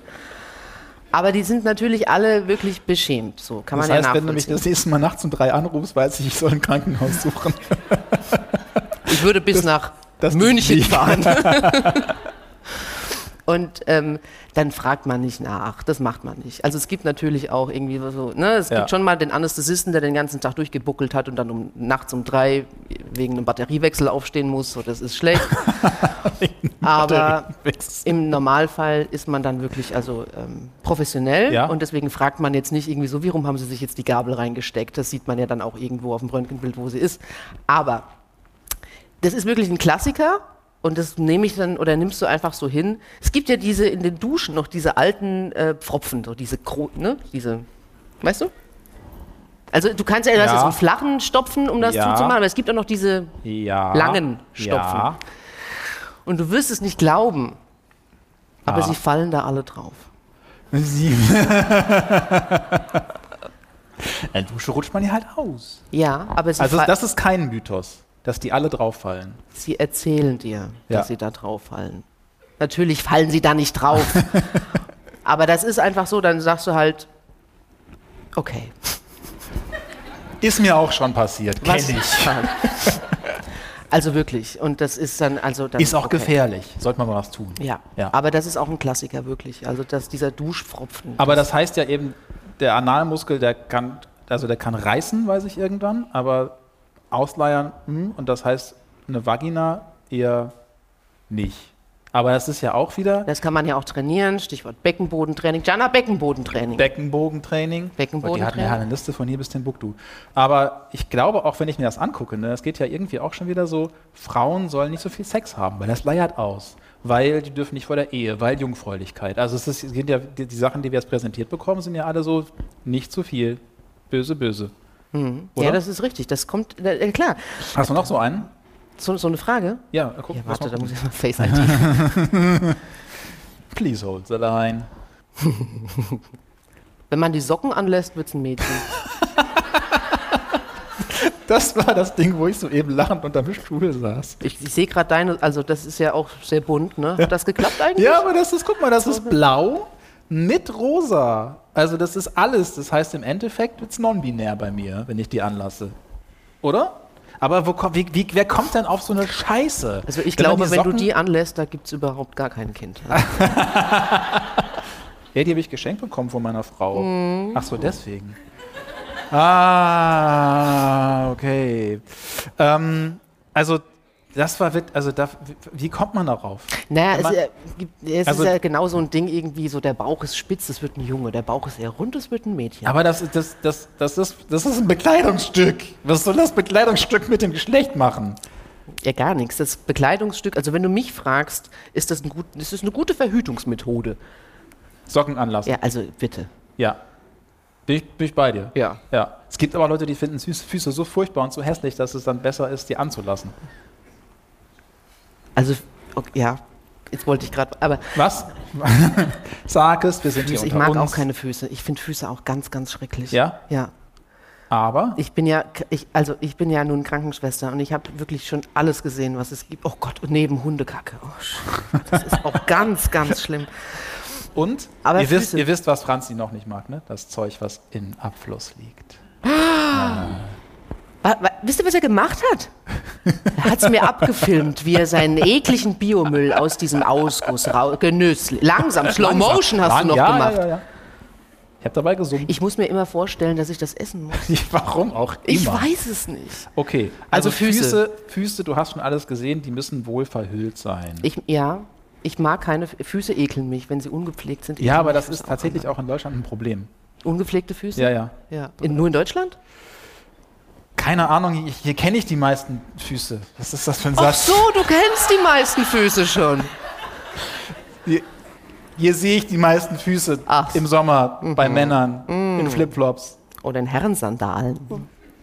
Aber die sind natürlich alle wirklich beschämt. So kann Das man heißt, ja wenn du mich das nächste Mal nachts um drei anrufst, weiß ich, ich soll ein Krankenhaus suchen. Ich würde bis nach das München fahren. <laughs> Und ähm, dann fragt man nicht nach. Das macht man nicht. Also es gibt natürlich auch irgendwie so, ne, es Ja. gibt schon mal den Anästhesisten, der den ganzen Tag durchgebuckelt hat und dann um, nachts um drei wegen einem Batteriewechsel aufstehen muss. So, das ist schlecht. <laughs> Aber im Normalfall ist man dann wirklich also ähm, professionell Ja. und deswegen fragt man jetzt nicht irgendwie so, warum haben sie sich jetzt die Gabel reingesteckt? Das sieht man ja dann auch irgendwo auf dem Röntgenbild, wo sie ist. Aber das ist wirklich ein Klassiker und das nehme ich dann oder nimmst du einfach so hin. Es gibt ja diese in den Duschen noch diese alten äh, Pfropfen, so diese, Kro ne, diese, weißt du? Also du kannst ja, ja einen flachen Stopfen, um das Ja. zuzumachen, aber es gibt auch noch diese Ja. langen Stopfen. Ja. Und du wirst es nicht glauben, aber sie fallen da alle drauf. Sie. <laughs> In der Dusche rutscht man ja halt aus. Ja, aber sie Also das ist kein Mythos. Dass die alle drauffallen. Sie erzählen dir, Ja. dass sie da drauf fallen. Natürlich fallen sie da nicht drauf. <laughs> Aber das ist einfach so, dann sagst du halt, okay. Ist mir auch schon passiert, kenne ich. <laughs> Also wirklich. Und das ist dann, also dann, Ist auch okay. gefährlich. Sollte man mal was tun. Ja. Ja. aber das ist auch ein Klassiker, wirklich. Also dass dieser Duschfropfen. Aber das heißt ja eben, der Analmuskel, der kann, also der kann reißen, weiß ich irgendwann, aber ausleiern, hm, und das heißt eine Vagina eher nicht. Aber das ist ja auch wieder Das kann man ja auch trainieren. Stichwort Beckenbodentraining. Jana, Beckenbodentraining. Beckenbogentraining. Beckenbogentraining. Die hatten ja eine Liste von hier bis Timbuktu. Aber ich glaube, auch wenn ich mir das angucke, ne, es geht ja irgendwie auch schon wieder so, Frauen sollen nicht so viel Sex haben, weil das leiert aus. Weil die dürfen nicht vor der Ehe, weil Jungfräulichkeit. Also es, ist, es sind ja die, die Sachen, die wir jetzt präsentiert bekommen, sind ja alle so nicht zu viel. Böse, böse. Oder? ja, das ist richtig. Das kommt, äh, klar. Hast du noch so einen? So, so eine Frage? Ja, guck, Ja, warte, mal da muss ich mal Face ID. <laughs> Please hold the line. <laughs> Wenn man die Socken anlässt, wird es ein Mädchen. <laughs> Das war das Ding, wo ich so eben lachend unterm Stuhl saß. Ich, ich sehe gerade deine, also das ist ja auch sehr bunt, ne? Hat das geklappt eigentlich? Ja, aber das ist, guck mal, das ist blau mit rosa. Also das ist alles. Das heißt, im Endeffekt wird es non-binär bei mir, wenn ich die anlasse. Oder? Aber wo, wie, wie, wer kommt denn auf so eine Scheiße? Also ich glaube, wenn du die anlässt, da gibt es überhaupt gar kein Kind. <laughs> Ja, die habe ich geschenkt bekommen von meiner Frau. Mhm. Ach so, deswegen. Ah, okay. Ähm, also, das war, also da, wie kommt man darauf? Naja, es, man- gibt- es Also- ist ja genau so ein Ding irgendwie, so der Bauch ist spitz, es wird ein Junge, der Bauch ist eher rund, es wird ein Mädchen. Aber das, das, das, das, ist, das ist ein Bekleidungsstück. Was soll das Bekleidungsstück mit dem Geschlecht machen? ja, gar nichts. Das Bekleidungsstück, also wenn du mich fragst, ist das, ein gut, ist das eine gute Verhütungsmethode? Socken anlassen. Ja, also bitte. Ja. Bin ich, bin ich bei dir. Ja. Ja. Es gibt aber Leute, die finden Füße so furchtbar und so hässlich, dass es dann besser ist, die anzulassen. Also, okay, ja, jetzt wollte ich gerade, aber Was? <laughs> Sag es, wir sind hier Füße, ich unter mag uns. auch keine Füße. Ich finde Füße auch ganz, ganz schrecklich. Ja? Ja. Aber Ich bin ja, ich, also ich bin ja nun Krankenschwester und ich habe wirklich schon alles gesehen, was es gibt. Oh Gott, und neben Hundekacke. Oh, das ist auch <laughs> ganz, ganz schlimm. Und Aber ihr, wisst, ihr wisst, was Franzi noch nicht mag, ne? Das Zeug, was in Abfluss liegt. <gasps> Wa- wisst ihr, was er gemacht hat? Er hat es mir abgefilmt, wie er seinen ekligen Biomüll aus diesem Ausguss genüsslich. Langsam, Slow Motion hast du noch ja, gemacht. Ja, ja. Ich habe dabei gesungen. Ich muss mir immer vorstellen, dass ich das essen muss. <laughs> Warum auch immer. Ich weiß es nicht. Okay, also, Also Füße. Füße, Füße, du hast schon alles gesehen, die müssen wohl verhüllt sein. Ich, ja, ich mag keine Füße ekeln mich, wenn sie ungepflegt sind. ja, aber das ist tatsächlich an. auch in Deutschland ein Problem. Ungepflegte Füße? Ja, ja. ja. In, nur in Deutschland? Keine Ahnung, hier, hier kenne ich die meisten Füße. Was ist das für ein Ach Satz? so, du kennst die meisten Füße schon. Hier, hier sehe ich die meisten Füße Ach. im Sommer bei Männern in Flipflops. Oder in Herrensandalen.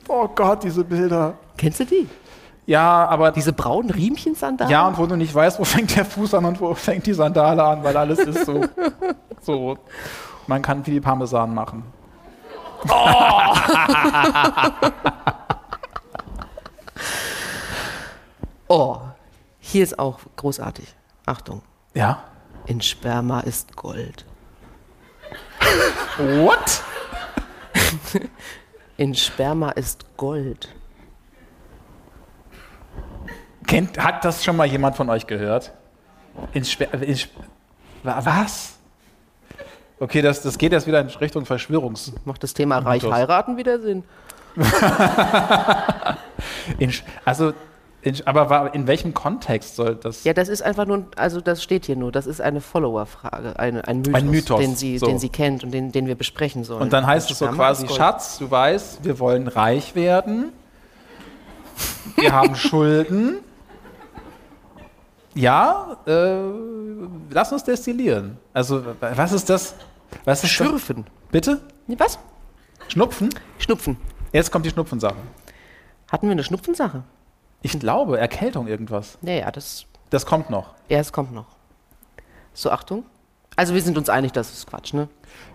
Oh Gott, diese Bilder. Kennst du die? Ja, aber Diese braunen Riemchensandalen? ja, und wo du nicht weißt, wo fängt der Fuß an und wo fängt die Sandale an, weil alles ist so. <laughs> so. Man kann viel Parmesan machen. Oh, <laughs> hier ist auch großartig. Achtung. Ja. In Sperma ist Gold. <laughs> What? <laughs> In Sperma ist Gold. Kennt, hat das schon mal jemand von euch gehört? In Sper in Sp Wa- Was? Okay, das, das geht jetzt wieder in Richtung Verschwörungs. Macht das Thema reich heiraten wieder Sinn? <laughs> Also, in, aber wa- in welchem Kontext soll das? Ja, das ist einfach nur, also das steht hier nur, das ist eine Follower-Frage, eine, ein, Mythos, Ein Mythos, den, sie, so. den sie kennt und den, den wir besprechen sollen. Und dann heißt es so quasi. Schatz, du weißt, wir wollen reich werden. Wir haben <laughs> Schulden. Ja, äh, lass uns destillieren. Also, wa- was ist das? Was ist das? Schürfen. Bitte? Nee, Was? Schnupfen? Schnupfen. Jetzt kommt die Schnupfensache. Hatten wir eine Schnupfensache? Ich glaube, Erkältung irgendwas. Ja, ja, das, Das kommt noch. ja, es kommt noch. So, Achtung. Also wir sind uns einig, das ist Quatsch, ne?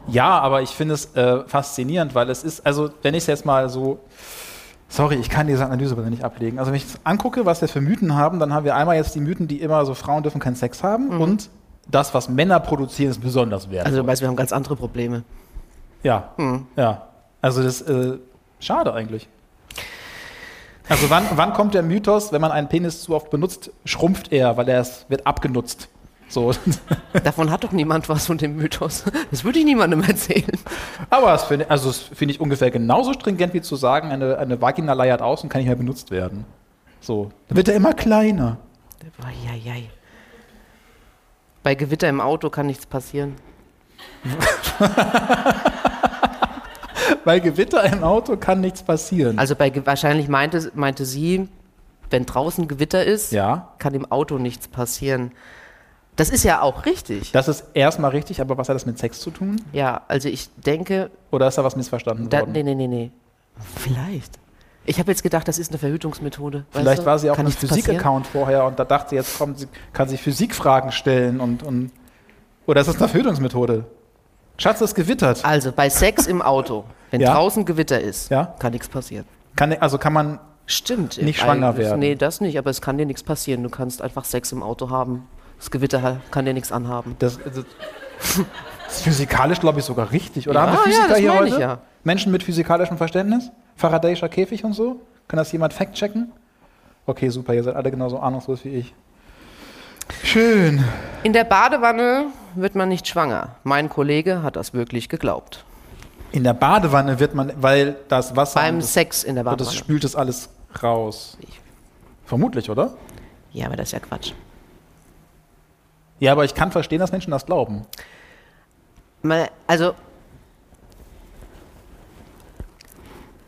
Ja, aber ich finde es äh, faszinierend, weil es ist, also wenn ich es jetzt mal so Sorry, ich kann diese Analyse aber nicht ablegen. Also wenn ich angucke, was wir für Mythen haben, dann haben wir einmal jetzt die Mythen, die immer so Frauen dürfen keinen Sex haben und das, was Männer produzieren, ist besonders wert. Also du weißt, wir haben ganz andere Probleme. ja, ja. Also das äh, schade eigentlich. Also wann, wann kommt der Mythos, wenn man einen Penis zu oft benutzt, schrumpft er, weil er es wird abgenutzt. So. <laughs> Davon hat doch niemand was von dem Mythos. Das würde ich niemandem erzählen. Aber das finde also das finde ich ungefähr genauso stringent wie zu sagen, eine, eine Vagina leiert aus und kann nicht mehr benutzt werden. So. Dann wird er immer kleiner. Eieiei. Bei Gewitter im Auto kann nichts passieren. <laughs> Bei Gewitter im Auto kann nichts passieren. Also bei wahrscheinlich meinte, meinte sie, wenn draußen Gewitter ist, ja, kann im Auto nichts passieren. Das ist ja auch richtig. das ist erstmal richtig, aber was hat das mit Sex zu tun? Ja, also ich denke, Oder ist da was missverstanden da, worden? nee, nee, nee, nee. Vielleicht. Ich habe jetzt gedacht, das ist eine Verhütungsmethode. Vielleicht du? war sie auch Kann? Physik-Account vorher und da dachte sie, jetzt kommt sie, kann sie Physikfragen stellen und, und oder ist das eine Verhütungsmethode? Schatz, es gewittert. Also bei Sex im Auto, wenn Ja. draußen Gewitter ist, Ja. kann nichts passieren. Kann, also kann man, Stimmt. Nicht schwanger werden. Nee, das nicht, aber es kann dir nichts passieren. Du kannst einfach Sex im Auto haben. Das Gewitter kann dir nichts anhaben. das, das, das ist physikalisch, glaube ich, sogar richtig. Oder Ja, haben wir ja, Physiker das hier heute? ich ja. Menschen mit physikalischem Verständnis? Faradayischer Käfig und so? Kann das jemand fact-checken? Okay, super, ihr seid alle genauso ahnungslos wie ich. Schön. In der Badewanne wird man nicht schwanger. Mein Kollege hat das wirklich geglaubt. In der Badewanne wird man, weil das Wasser Beim das, Sex in der das Badewanne. spült es alles raus. Vermutlich, oder? Ja, aber das ist ja Quatsch. Ja, aber ich kann verstehen, dass Menschen das glauben. Mal, also,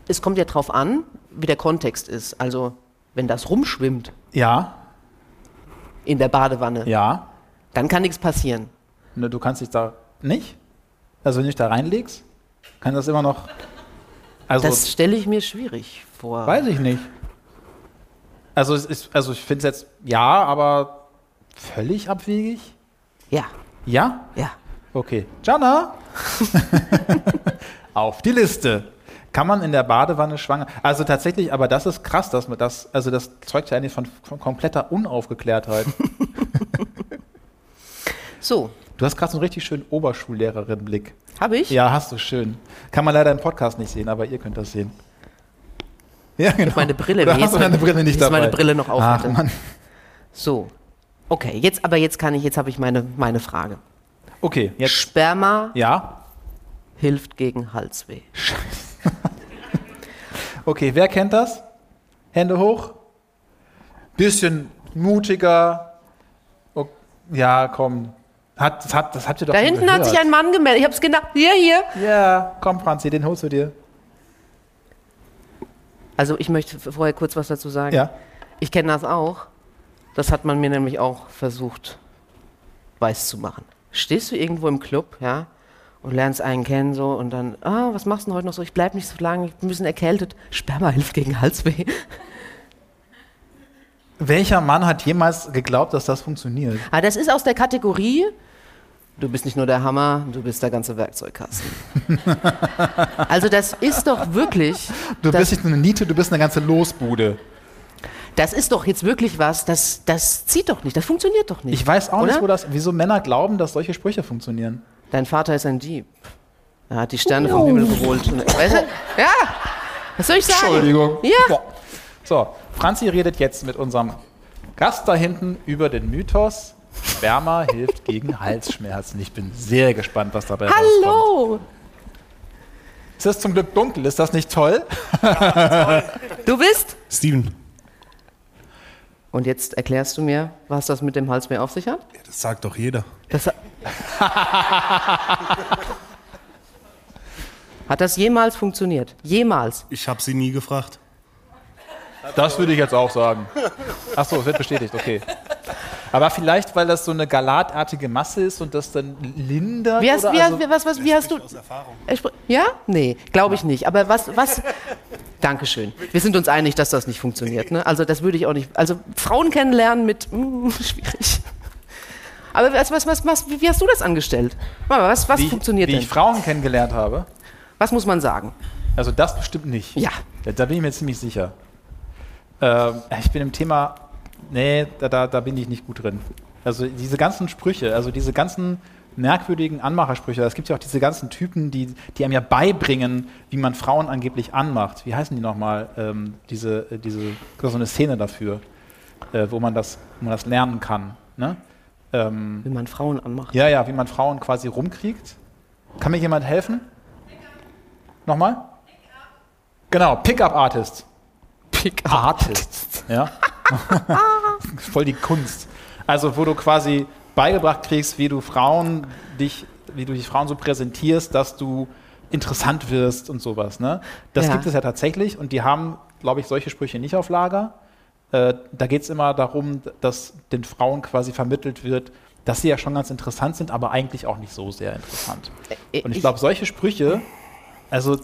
es kommt ja drauf an, wie der Kontext ist. Also, wenn das rumschwimmt Ja, in der Badewanne, ja. dann kann nichts passieren. Ne, du kannst dich da nicht. Also wenn du dich da reinlegst, kann das immer noch. Also Das stelle ich mir schwierig vor. weiß ich nicht. Also es ist, also ich finde es jetzt ja, aber völlig abwegig. Ja, Ja? ja. Okay. Jana! <laughs> Auf die Liste. Kann man in der Badewanne schwanger? Also tatsächlich, aber das ist krass, dass man das, also das zeugt ja eigentlich von, von kompletter Unaufgeklärtheit. <laughs> So, Du hast gerade so einen richtig schönen Oberschullehrerin-Blick. habe ich? Ja, hast du schön. Kann man leider im Podcast nicht sehen, aber ihr könnt das sehen. Ja, genau. Meine Brille. Oder hast du deine meine- Brille nicht dabei? meine Brille noch auf Ach, hatte. Mann. So. Okay, jetzt aber jetzt kann ich, jetzt habe ich meine, meine Frage. Okay, jetzt. Sperma Ja. hilft gegen Halsweh. <laughs> Okay, wer kennt das? Hände hoch. Bisschen mutiger. Oh, ja, komm. Hat, das, hat, das habt ihr doch Da schon hinten gehört. hat sich ein Mann gemeldet. Ich habe es gedacht. Hier, hier. Ja, komm, Franzi, den holst du dir. Also ich möchte vorher kurz was dazu sagen. Ja. Ich kenne das auch. Das hat man mir nämlich auch versucht, weiß zu machen. Stehst du irgendwo im Club, ja, und lernst einen kennen so und dann, ah, was machst du denn heute noch so? Ich bleib nicht so lange, ich bin ein bisschen erkältet. Sperma hilft gegen Halsweh. Welcher Mann hat jemals geglaubt, dass das funktioniert? Ah, das ist aus der Kategorie, du bist nicht nur der Hammer, du bist der ganze Werkzeugkasten. <laughs> also das ist doch wirklich, Du bist nicht nur eine Niete, du bist eine ganze Losbude. das ist doch jetzt wirklich was, das, das zieht doch nicht, das funktioniert doch nicht. Ich weiß auch nicht, Oder? wo das, wieso Männer glauben, dass solche Sprüche funktionieren. Dein Vater ist ein Dieb. Er hat die Sterne vom Himmel geholt. <laughs> Weißt du? Ja, was soll ich sagen? Entschuldigung. Ja. Boah. So, Franzi redet jetzt mit unserem Gast da hinten über den Mythos, Sperma hilft gegen <laughs> Halsschmerzen. Ich bin sehr gespannt, was dabei rauskommt. Hallo, Es ist zum Glück dunkel, ist das nicht toll? <laughs> du bist? Steven, Und jetzt erklärst du mir, was das mit dem Halsmeer auf sich hat? das sagt doch jeder. Das <laughs> hat das jemals funktioniert? Jemals? Ich habe sie nie gefragt. Das würde ich jetzt auch sagen. Achso, es wird bestätigt, okay. Aber vielleicht, weil das so eine galatartige Masse ist und das dann lindert? Wie hast, oder wie, also, hast, was, was, wie hast du. Aus Erfahrung. Er Ja? Nee, glaube ich nicht. Aber was, was. Dankeschön. Wir sind uns einig, dass das nicht funktioniert. Ne? Also, das würde ich auch nicht. Also, Frauen kennenlernen mit. Mm, <laughs> schwierig. Aber was, was, was, was, wie hast du das angestellt? Mama, Was, was wie, funktioniert wie denn? ich Frauen kennengelernt habe. Was muss man sagen? Also das bestimmt nicht. Ja. Da, da bin ich mir ziemlich sicher. Ähm, ich bin im Thema, nee, da, da, da bin ich nicht gut drin. Also diese ganzen Sprüche, also diese ganzen merkwürdigen Anmachersprüche, es gibt ja auch diese ganzen Typen, die, die einem ja beibringen, wie man Frauen angeblich anmacht. Wie heißen die nochmal? Ähm, diese, äh, diese, so eine Szene dafür, äh, wo, man das, wo man das lernen kann. Ne? Ähm, Wie man Frauen anmacht. ja, ja, wie man Frauen quasi rumkriegt. Kann mir jemand helfen? Nochmal? Genau, Pickup Artist. Pickup Artist. Ja. <laughs> <laughs> Voll die Kunst. Also, wo du quasi beigebracht kriegst, wie du Frauen dich, wie du dich Frauen so präsentierst, dass du interessant wirst und sowas. Ne? Das Ja. gibt es ja tatsächlich und die haben, glaube ich, solche Sprüche nicht auf Lager. Äh, da geht es immer darum, dass den Frauen quasi vermittelt wird, dass sie ja schon ganz interessant sind, aber eigentlich auch nicht so sehr interessant. Äh, Und ich ich- glaube, solche Sprüche, also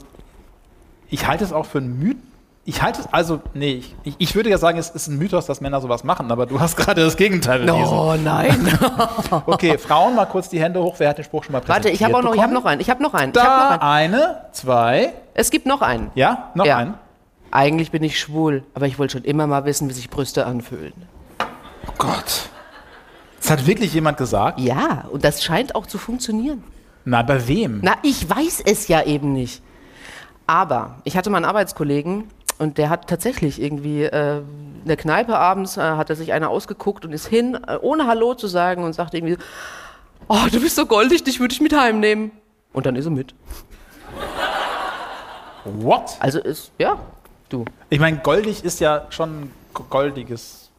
ich halte es auch für einen Mythos. Ich halte es, also, nee, ich, ich, würde ja sagen, es ist ein Mythos, dass Männer sowas machen, aber du hast gerade das Gegenteil bewiesen. Oh nein. <laughs> Okay, Frauen, mal kurz die Hände hoch. Wer hat den Spruch schon mal präsentiert Warte, ich habe auch noch, ich bekommen? noch einen. Ich habe noch einen. Ich hab noch Da einen. eine, zwei, Es gibt noch einen. ja, noch Ja. einen. Eigentlich bin ich schwul, aber ich wollte schon immer mal wissen, wie sich Brüste anfühlen. Oh Gott. Das hat wirklich jemand gesagt? Ja, und das scheint auch zu funktionieren. Na, bei wem? Na, ich weiß es ja eben nicht. Aber ich hatte mal einen Arbeitskollegen und der hat tatsächlich irgendwie äh, in der Kneipe abends, äh, hat er sich einer ausgeguckt und ist hin, äh, ohne Hallo zu sagen und sagte irgendwie, oh, du bist so goldig, dich würde ich mit heimnehmen. Und dann ist er mit. What? Also ist, ja, du. Ich meine, goldig ist ja schon goldiges.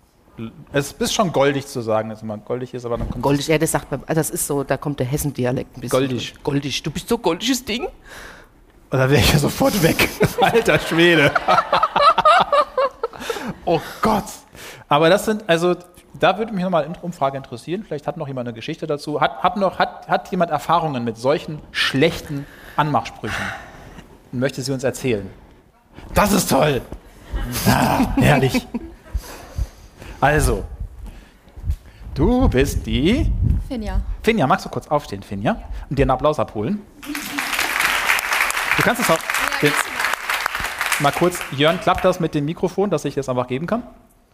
Es ist schon goldig zu sagen, dass man goldig ist, aber dann kommt Goldig, ja, das sagt man, das ist so, da kommt der Hessendialekt ein bisschen. Goldig. Goldig, du bist so goldiges Ding. Da wäre ich ja sofort weg. <laughs> Alter Schwede. <laughs> oh Gott. Aber das sind, also, da würde mich nochmal eine Umfrage interessieren. Vielleicht hat noch jemand eine Geschichte dazu. Hat, hat, noch, hat, hat jemand Erfahrungen mit solchen schlechten Anmachsprüchen? Und möchte sie uns erzählen? Das ist toll. Ah, herrlich. Also, du bist die Finja. Finja, magst du kurz aufstehen, Finja? Und dir einen Applaus abholen? Du kannst es auch. Den, mal kurz, Jörn, klappt das mit dem Mikrofon, dass ich das einfach geben kann?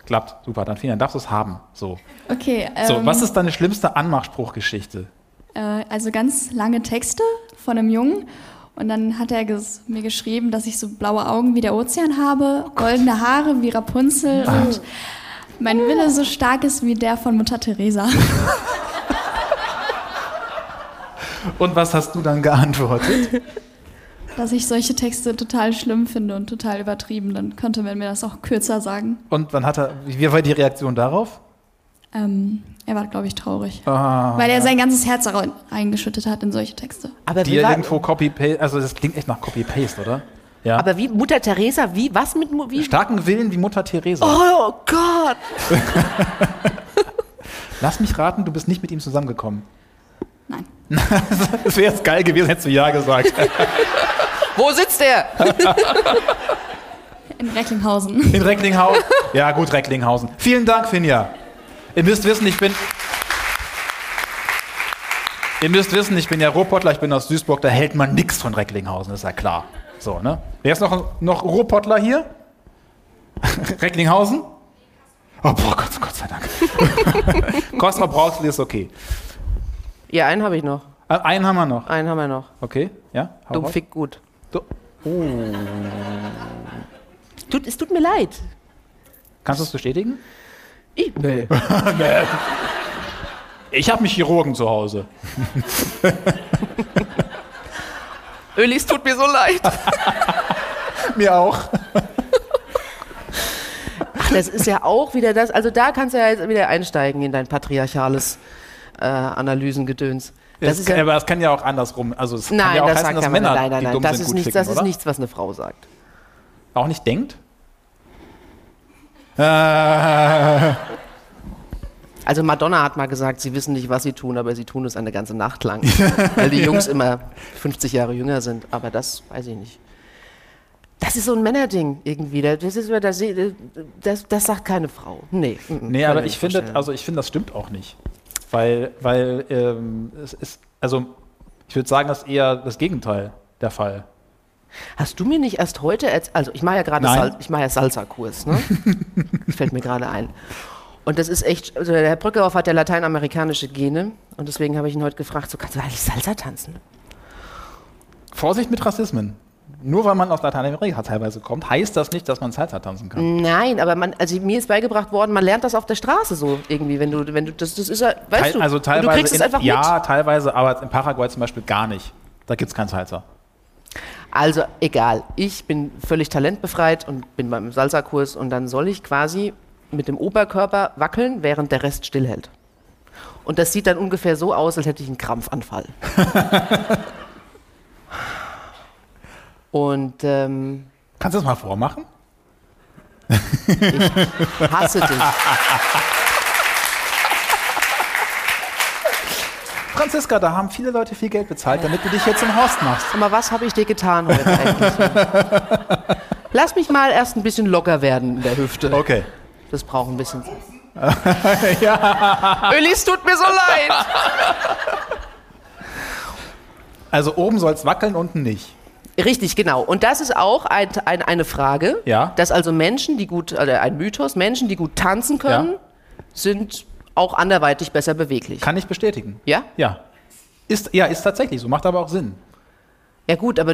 Klappt, super, dann Finja, darfst du es haben. So. Okay, ähm, so, was ist deine schlimmste Anmachspruchgeschichte? äh, also ganz lange Texte von einem Jungen und dann hat er ges mir geschrieben, dass ich so blaue Augen wie der Ozean habe, goldene Haare wie Rapunzel und mein Wille so stark ist wie der von Mutter Teresa. <laughs> Und was hast du dann geantwortet? <laughs> dass ich solche Texte total schlimm finde und total übertrieben. Dann könnte man mir das auch kürzer sagen. Und wann hat er, wie war die Reaktion darauf? Ähm, er war, glaube ich, traurig. Ah, weil er sein ganzes Herz eingeschüttet hat in solche Texte. Aber war, irgendwo Copy-Paste, also das klingt echt nach Copy-Paste, oder? Ja. aber wie Mutter Teresa, wie, was mit, wie? Starken Willen wie Mutter Teresa. Oh Gott. <laughs> Lass mich raten, du bist nicht mit ihm zusammengekommen. Nein. <laughs> Das wäre jetzt geil gewesen, hättest du Ja gesagt. <laughs> Wo sitzt der? <laughs> In Recklinghausen. In Recklinghausen. <laughs> Ja, gut, Recklinghausen. Vielen Dank, Finja. Ihr müsst wissen, ich bin. Ihr müsst wissen, ich bin ja Ruhrpottler, ich bin aus Duisburg, da hält man nichts von Recklinghausen, ist ja klar. So, ne? Wer ist noch, noch Ruhrpottler hier? <laughs> Recklinghausen? Oh, boah, Gott, Gott sei Dank. Kostra Brauxel ist okay. Ja, einen habe ich noch. Äh, Einen haben wir noch. Einen haben wir noch. Okay, ja? Dumm raus. fick gut. Du- Tut, es tut mir leid. Kannst du es bestätigen? Ich, nee. <laughs> Ich habe mich Chirurgen zu Hause. <laughs> Öli, es tut mir so leid. <laughs> Mir auch. Ach, das ist ja auch wieder das. Also da kannst du ja jetzt wieder einsteigen in dein patriarchales äh, Analysengedöns. Das ist ja, aber es kann ja auch andersrum. Also es kann nein, ja auch das heißen, sagt dass. Männer, Nein, nein, die nein. dumm Das sind, ist, gut nicht, ficken, das ist oder? nichts, was eine Frau sagt. Auch nicht denkt? Äh, <laughs> Also Madonna hat mal gesagt, sie wissen nicht, was sie tun, aber sie tun es eine ganze Nacht lang. <laughs> weil die Jungs immer 50 Jahre jünger sind. Aber das weiß ich nicht. Das ist so ein Männerding irgendwie. Das, ist, das, das, das sagt keine Frau. Nee. nee, kann aber ich finde, also ich finde, das stimmt auch nicht. Weil, weil ähm, es ist, also ich würde sagen, das ist eher das Gegenteil der Fall. Hast du mir nicht erst heute, also ich mache ja gerade. Sal ich mache ja Salsa-Kurs, ne? <laughs> Fällt mir gerade ein. Und das ist echt, also der Herr Brückehoff hat ja lateinamerikanische Gene und deswegen habe ich ihn heute gefragt, so kannst du eigentlich Salsa tanzen? Vorsicht mit Rassismen. Nur weil man aus Lateinamerika teilweise kommt, heißt das nicht, dass man Salsa tanzen kann. Nein, aber man, also mir ist beigebracht worden, man lernt das auf der Straße so irgendwie, wenn du, wenn du, das, das ist ja, weißt Teil- du, also teilweise du kriegst es in, einfach ja, mit. teilweise, aber in Paraguay zum Beispiel gar nicht. Da gibt es kein Salsa. Also egal, ich bin völlig talentbefreit und bin beim Salsa-Kurs und dann soll ich quasi mit dem Oberkörper wackeln, während der Rest stillhält. Und das sieht dann ungefähr so aus, als hätte ich einen Krampfanfall. <laughs> und ähm, Kannst du das mal vormachen? hasse dich. Franziska, da haben viele Leute viel Geld bezahlt, damit du dich jetzt im Horst machst. Mal, was habe ich dir getan heute eigentlich? Lass mich mal erst ein bisschen locker werden in der Hüfte. Okay. Das braucht ein bisschen. <laughs> ja. Ölis, tut mir so leid. Also oben soll es wackeln, unten nicht. Richtig, genau. Und das ist auch ein, ein, eine Frage, Ja. dass also Menschen, die gut, also ein Mythos, Menschen, die gut tanzen können, Ja. sind auch anderweitig besser beweglich. Kann ich bestätigen. ja? Ja. Ist, ja, ist tatsächlich so, macht aber auch Sinn. Ja gut, aber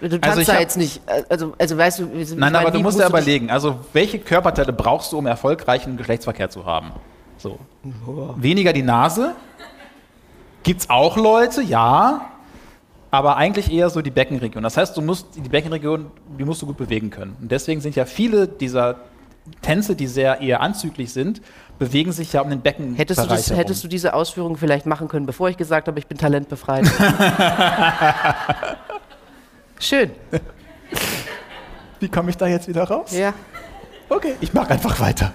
du tanzt Also da jetzt nicht, also, also weißt du, Nein, meine, aber du musst ja überlegen, also welche Körperteile brauchst du, um erfolgreichen Geschlechtsverkehr zu haben? So. Weniger die Nase. Gibt's auch Leute, ja. Aber eigentlich eher so die Beckenregion. Das heißt, du musst die Beckenregion, die musst du gut bewegen können. Und deswegen sind ja viele dieser Tänze, die sehr eher anzüglich sind, bewegen sich ja um den Becken. Hättest du, das, hättest du diese Ausführung vielleicht machen können, bevor ich gesagt habe, ich bin talentbefreit? <laughs> Schön. <laughs> Wie komme ich da jetzt wieder raus? Ja. Okay, ich mache einfach weiter.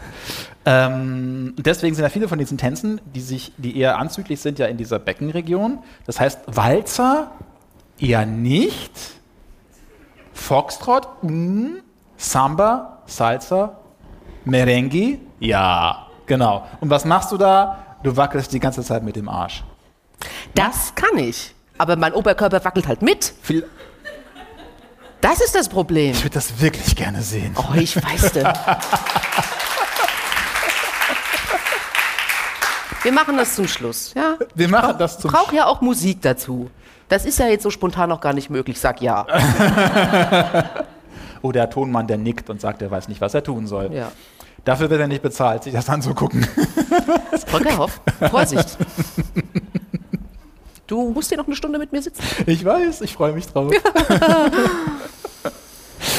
Ähm, deswegen sind ja viele von diesen Tänzen, die sich, die eher anzüglich sind, ja in dieser Beckenregion. Das heißt, Walzer eher nicht. Foxtrot, mm, Samba, Salsa, Merengue, ja, genau. Und was machst du da? Du wackelst die ganze Zeit mit dem Arsch. Das kann ich. Aber mein Oberkörper wackelt halt mit. Viel, Das ist das Problem. ich würde das wirklich gerne sehen. Oh, ich weiß das. <laughs> Wir machen das zum Schluss, ja? Wir machen das zum Braucht ja auch Musik dazu. Das ist ja jetzt so spontan noch gar nicht möglich. Sag ja. <laughs> Oh, der Tonmann, der nickt und sagt, er weiß nicht, was er tun soll. ja. Dafür wird er nicht bezahlt, sich das anzugucken. Volker Hoff, Vorsicht. <laughs> Du musst hier noch eine Stunde mit mir sitzen. Ich weiß, ich freue mich drauf. <laughs>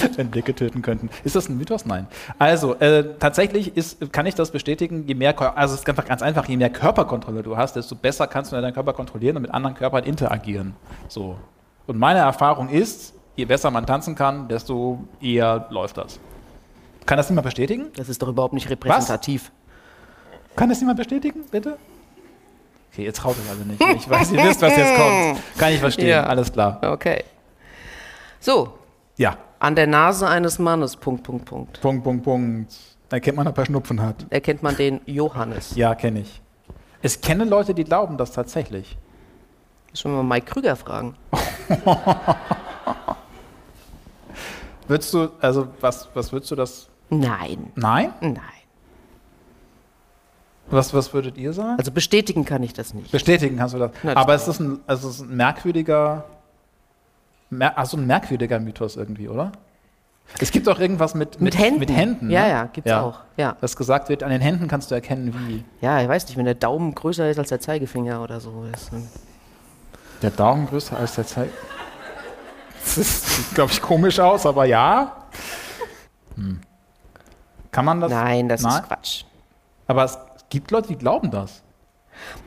<laughs> Wenn Blicke töten könnten. Ist das ein Mythos? Nein. Also, äh, tatsächlich ist, kann ich das bestätigen, je mehr, also es ist einfach ganz einfach, je mehr Körperkontrolle du hast, desto besser kannst du deinen Körper kontrollieren und mit anderen Körpern interagieren. So. Und meine Erfahrung ist, je besser man tanzen kann, desto eher läuft das. Kann das niemand bestätigen? Das ist doch überhaupt nicht repräsentativ. Kann das jemand bestätigen, bitte? Okay, ihr traut euch also nicht. Ich weiß, ihr wisst, was jetzt kommt. Kann ich verstehen, Ja. alles klar. Okay. So, Ja, an der Nase eines Mannes, Punkt, Punkt, Punkt. Punkt, Punkt, Punkt. Da kennt man, ob er Schnupfen hat. Erkennt man den Johannes. Ja, kenne ich. Es kenne Leute, die glauben das tatsächlich. Schon mal Mike Krüger fragen. <laughs> Würdest du, also was, was würdest du das? Nein, Nein? nein. Was, was würdet ihr sagen? Also bestätigen kann ich das nicht. Bestätigen kannst du das. Das Aber es ist ein, es ist ein merkwürdiger, mer, also ein merkwürdiger Mythos irgendwie, oder? Es gibt auch irgendwas mit, Mit Händen. Mit Händen Ja, ne? ja, gibt's auch. Ja. Dass gesagt wird, an den Händen kannst du erkennen, wie. ja, ich weiß nicht, wenn der Daumen größer ist als der Zeigefinger oder so. Ist, Der Daumen größer als der Zeig. Das ist- sieht, glaube ich, komisch aus, aber ja. Hm. Kann man das? Nein, das Nein? ist Quatsch. Aber es gibt Leute, die glauben das.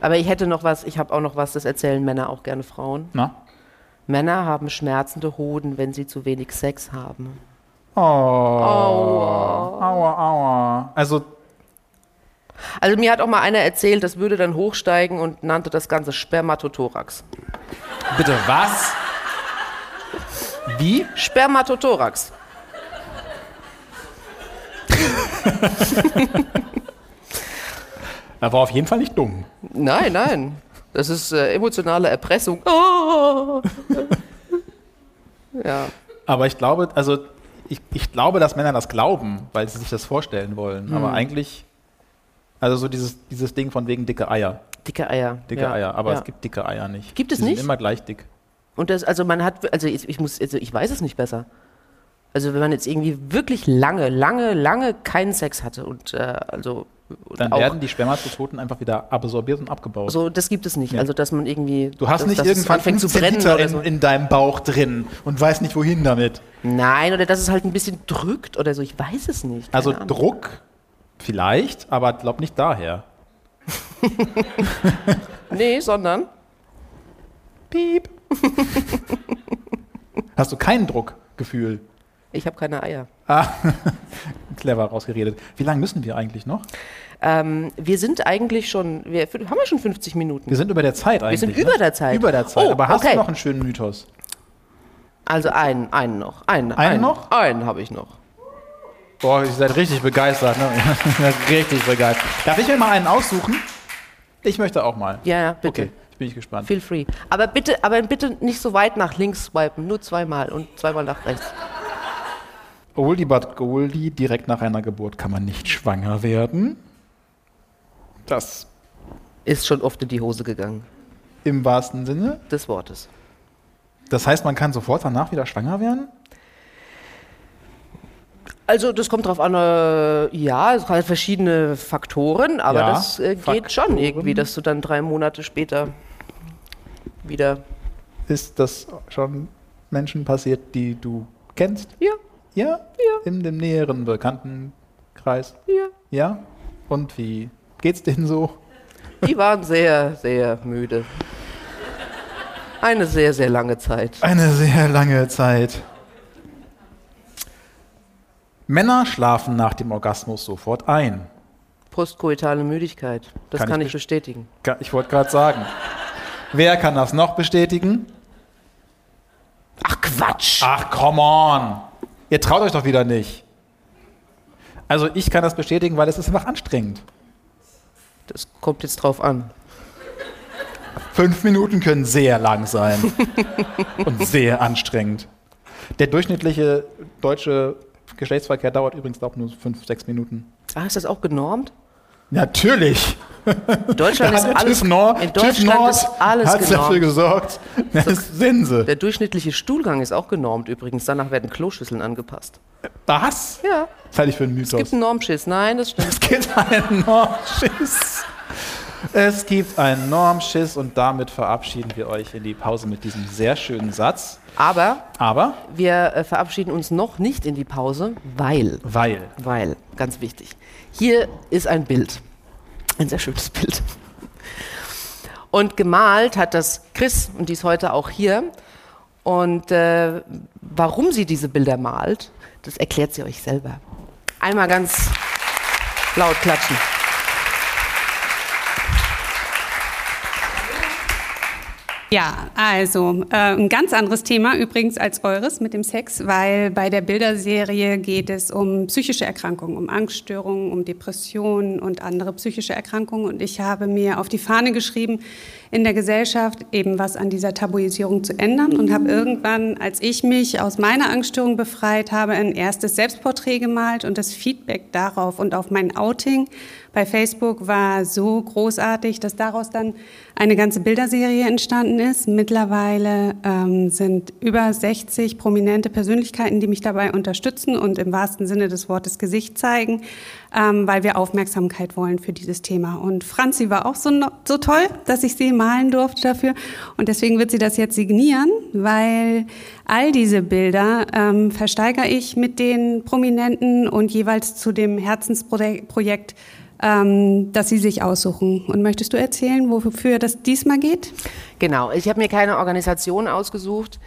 Aber ich hätte noch was, ich habe auch noch was, das erzählen Männer auch gerne Frauen. Na? Männer haben schmerzende Hoden, wenn sie zu wenig Sex haben. Oh. Aua. Aua, aua. Also, Also mir hat auch mal einer erzählt, das würde dann hochsteigen und nannte das Ganze Spermatothorax. bitte was? Wie? Spermatothorax. <laughs> Er war auf jeden Fall nicht dumm. Nein, nein. Das ist äh, emotionale Erpressung. Ah. <laughs> Ja. Aber ich glaube, also ich, ich glaube, dass Männer das glauben, weil sie sich das vorstellen wollen. Aber Hm. eigentlich, also so dieses, dieses Ding von wegen dicke Eier. Dicke Eier. Dicke ja. Eier, aber ja. es gibt dicke Eier nicht. Gibt es Die nicht? Sind immer gleich dick. Und das, also man hat, also ich, ich muss, also ich weiß es nicht besser. Also wenn man jetzt irgendwie wirklich lange, lange, lange keinen Sex hatte und äh, also Dann werden die Spermatozoten einfach wieder absorbiert und abgebaut. so, das gibt es nicht. Ja. Also dass man irgendwie, du hast dass, nicht dass irgendwann anfängt zu 15 brennen Liter oder in, so. in deinem Bauch drin und weißt nicht wohin damit. Nein, oder dass es halt ein bisschen drückt oder so. Ich weiß es nicht. keine Also Ahnung. Druck vielleicht, aber glaub nicht daher. <laughs> Nee, sondern Piep. <laughs> Hast du kein Druckgefühl? Ich habe keine Eier. Ah, <laughs> clever rausgeredet. Wie lange müssen wir eigentlich noch? Ähm, wir sind eigentlich schon, wir haben wir schon 50 Minuten. Wir sind über der Zeit eigentlich. sind ne? über der Zeit. Über der Zeit. Oh, aber hast okay. du noch einen schönen Mythos? Also einen, einen noch. Einen, Einen noch? Einen habe ich noch. Boah, ihr seid richtig begeistert. Ne? <laughs> Richtig begeistert. Darf ich mir mal einen aussuchen? Ich möchte auch mal. Ja, ja, bitte. Okay, ich bin ich gespannt. Feel free. Aber bitte, aber bitte nicht so weit nach links swipen, nur zweimal und zweimal nach rechts. Oldie but Goldie, direkt nach einer Geburt kann man nicht schwanger werden. Das Ist schon oft in die Hose gegangen, im wahrsten Sinne. des Wortes. Das heißt, man kann sofort danach wieder schwanger werden? Also das kommt drauf an, äh, ja, es hat verschiedene Faktoren, aber Ja, das äh, geht Faktoren. schon irgendwie, dass du dann drei Monate später wieder. Ist das schon Menschen passiert, die du kennst? Ja, Ja? Ja. In dem näheren Bekanntenkreis? ja. Ja? Und wie geht's denen so? Die waren sehr, sehr müde. Eine sehr, sehr lange Zeit. Eine sehr lange Zeit. Männer schlafen nach dem Orgasmus sofort ein. Postkoitale Müdigkeit. Das Kann kann, ich ich bestätigen. Ga- Ich wollte gerade sagen. Wer kann das noch bestätigen? Ach Quatsch! Ach, come on. Ihr traut euch doch wieder nicht. Also ich kann das bestätigen, weil es ist einfach anstrengend. Das kommt jetzt drauf an. Fünf Minuten können sehr lang sein <laughs> und sehr anstrengend. Der durchschnittliche deutsche Geschlechtsverkehr dauert übrigens auch nur fünf, sechs Minuten. Ah, ist das auch genormt? Natürlich. In Deutschland ist alles, TÜV Nord, in TÜV Deutschland Nord ist alles hat dafür genormt. gesorgt. Das ist Sense. Der durchschnittliche Stuhlgang ist auch genormt übrigens. Danach werden Kloschüsseln angepasst. Was? Ja, Was halte ich für einen es gibt Mythos? einen Normschiss. Nein, das stimmt. Es gibt einen Normschiss. Es gibt einen Normschiss und damit verabschieden wir euch in die Pause mit diesem sehr schönen Satz. Aber Aber, wir äh, verabschieden uns noch nicht in die Pause, weil, weil, weil, ganz wichtig, hier ist ein Bild. Ein sehr schönes Bild. Und gemalt hat das Chris und die ist heute auch hier. Und äh, warum sie diese Bilder malt, das erklärt sie euch selber. Einmal ganz laut klatschen. Ja, also äh, ein ganz anderes Thema übrigens als eures mit dem Sex, weil bei der Bilderserie geht es um psychische Erkrankungen, um Angststörungen, um Depressionen und andere psychische Erkrankungen. Und ich habe mir auf die Fahne geschrieben, in der Gesellschaft eben was an dieser Tabuisierung zu ändern und habe irgendwann, als ich mich aus meiner Angststörung befreit habe, ein erstes Selbstporträt gemalt und das Feedback darauf und auf mein Outing bei Facebook war so großartig, dass daraus dann eine ganze Bilderserie entstanden ist. Mittlerweile ähm, sind über 60 prominente Persönlichkeiten, die mich dabei unterstützen und im wahrsten Sinne des Wortes Gesicht zeigen, ähm, weil wir Aufmerksamkeit wollen für dieses Thema. Und Franzi war auch so, so toll, dass ich sie malen durfte dafür. Und deswegen wird sie das jetzt signieren, weil all diese Bilder ähm, versteigere ich mit den Prominenten und jeweils zu dem Herzensprojekt ähm, dass sie sich aussuchen. Und möchtest du erzählen, wofür das diesmal geht? Genau, ich habe mir keine Organisation ausgesucht.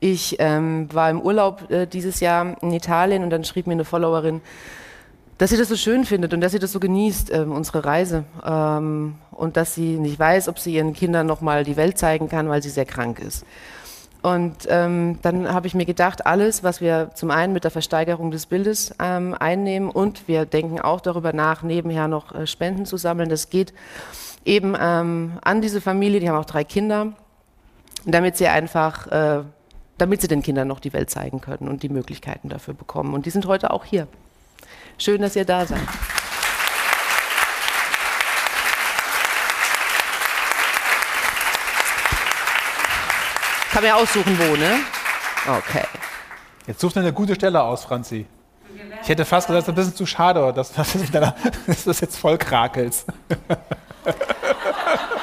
Ich ähm, war im Urlaub äh, dieses Jahr in Italien und dann schrieb mir eine Followerin, dass sie das so schön findet und dass sie das so genießt, ähm, unsere Reise. Ähm, und dass sie nicht weiß, ob sie ihren Kindern nochmal die Welt zeigen kann, weil sie sehr krank ist. Und ähm, dann habe ich mir gedacht, alles, was wir zum einen mit der Versteigerung des Bildes ähm, einnehmen und wir denken auch darüber nach, nebenher noch äh, Spenden zu sammeln, das geht eben ähm, an diese Familie, die haben auch drei Kinder, damit sie einfach äh, damit sie den Kindern noch die Welt zeigen können und die Möglichkeiten dafür bekommen. Und die sind heute auch hier. Schön, dass ihr da seid. Kann man ja aussuchen, wo, ne? Okay. Jetzt such dir eine gute Stelle aus, Franzi. Ich hätte fast gesagt, das ist ein bisschen zu schade, dass, dass, dass das jetzt voll krakelst.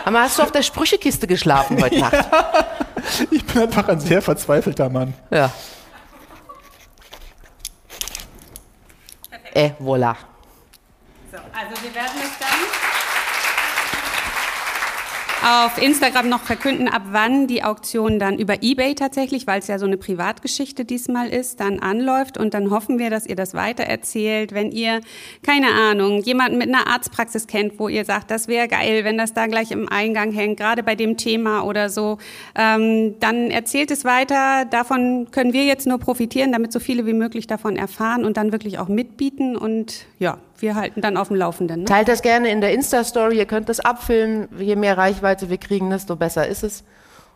Aber hast du auf der Sprüchekiste geschlafen heute <laughs> Nacht? Ich bin einfach ein sehr verzweifelter Mann. Ja. Eh, voilà. So, also wir werden es dann auf Instagram noch verkünden, ab wann die Auktion dann über eBay tatsächlich, weil es ja so eine Privatgeschichte diesmal ist, dann anläuft. Und dann hoffen wir, dass ihr das weitererzählt. Wenn ihr, keine Ahnung, jemanden mit einer Arztpraxis kennt, wo ihr sagt, das wäre geil, wenn das da gleich im Eingang hängt, gerade bei dem Thema oder so, ähm, dann erzählt es weiter. Davon können wir jetzt nur profitieren, damit so viele wie möglich davon erfahren und dann wirklich auch mitbieten. Und ja, wir halten dann auf dem Laufenden. Ne? Teilt das gerne in der Insta-Story, ihr könnt das abfilmen. Je mehr Reichweite wir kriegen, desto besser ist es.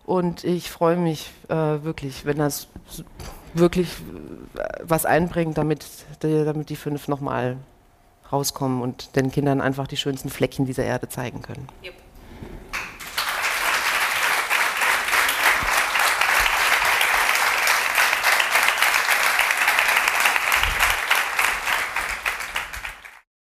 Und ich freue mich äh, wirklich, wenn das wirklich äh, was einbringt, damit die, damit die fünf nochmal rauskommen und den Kindern einfach die schönsten Fleckchen dieser Erde zeigen können. Yep.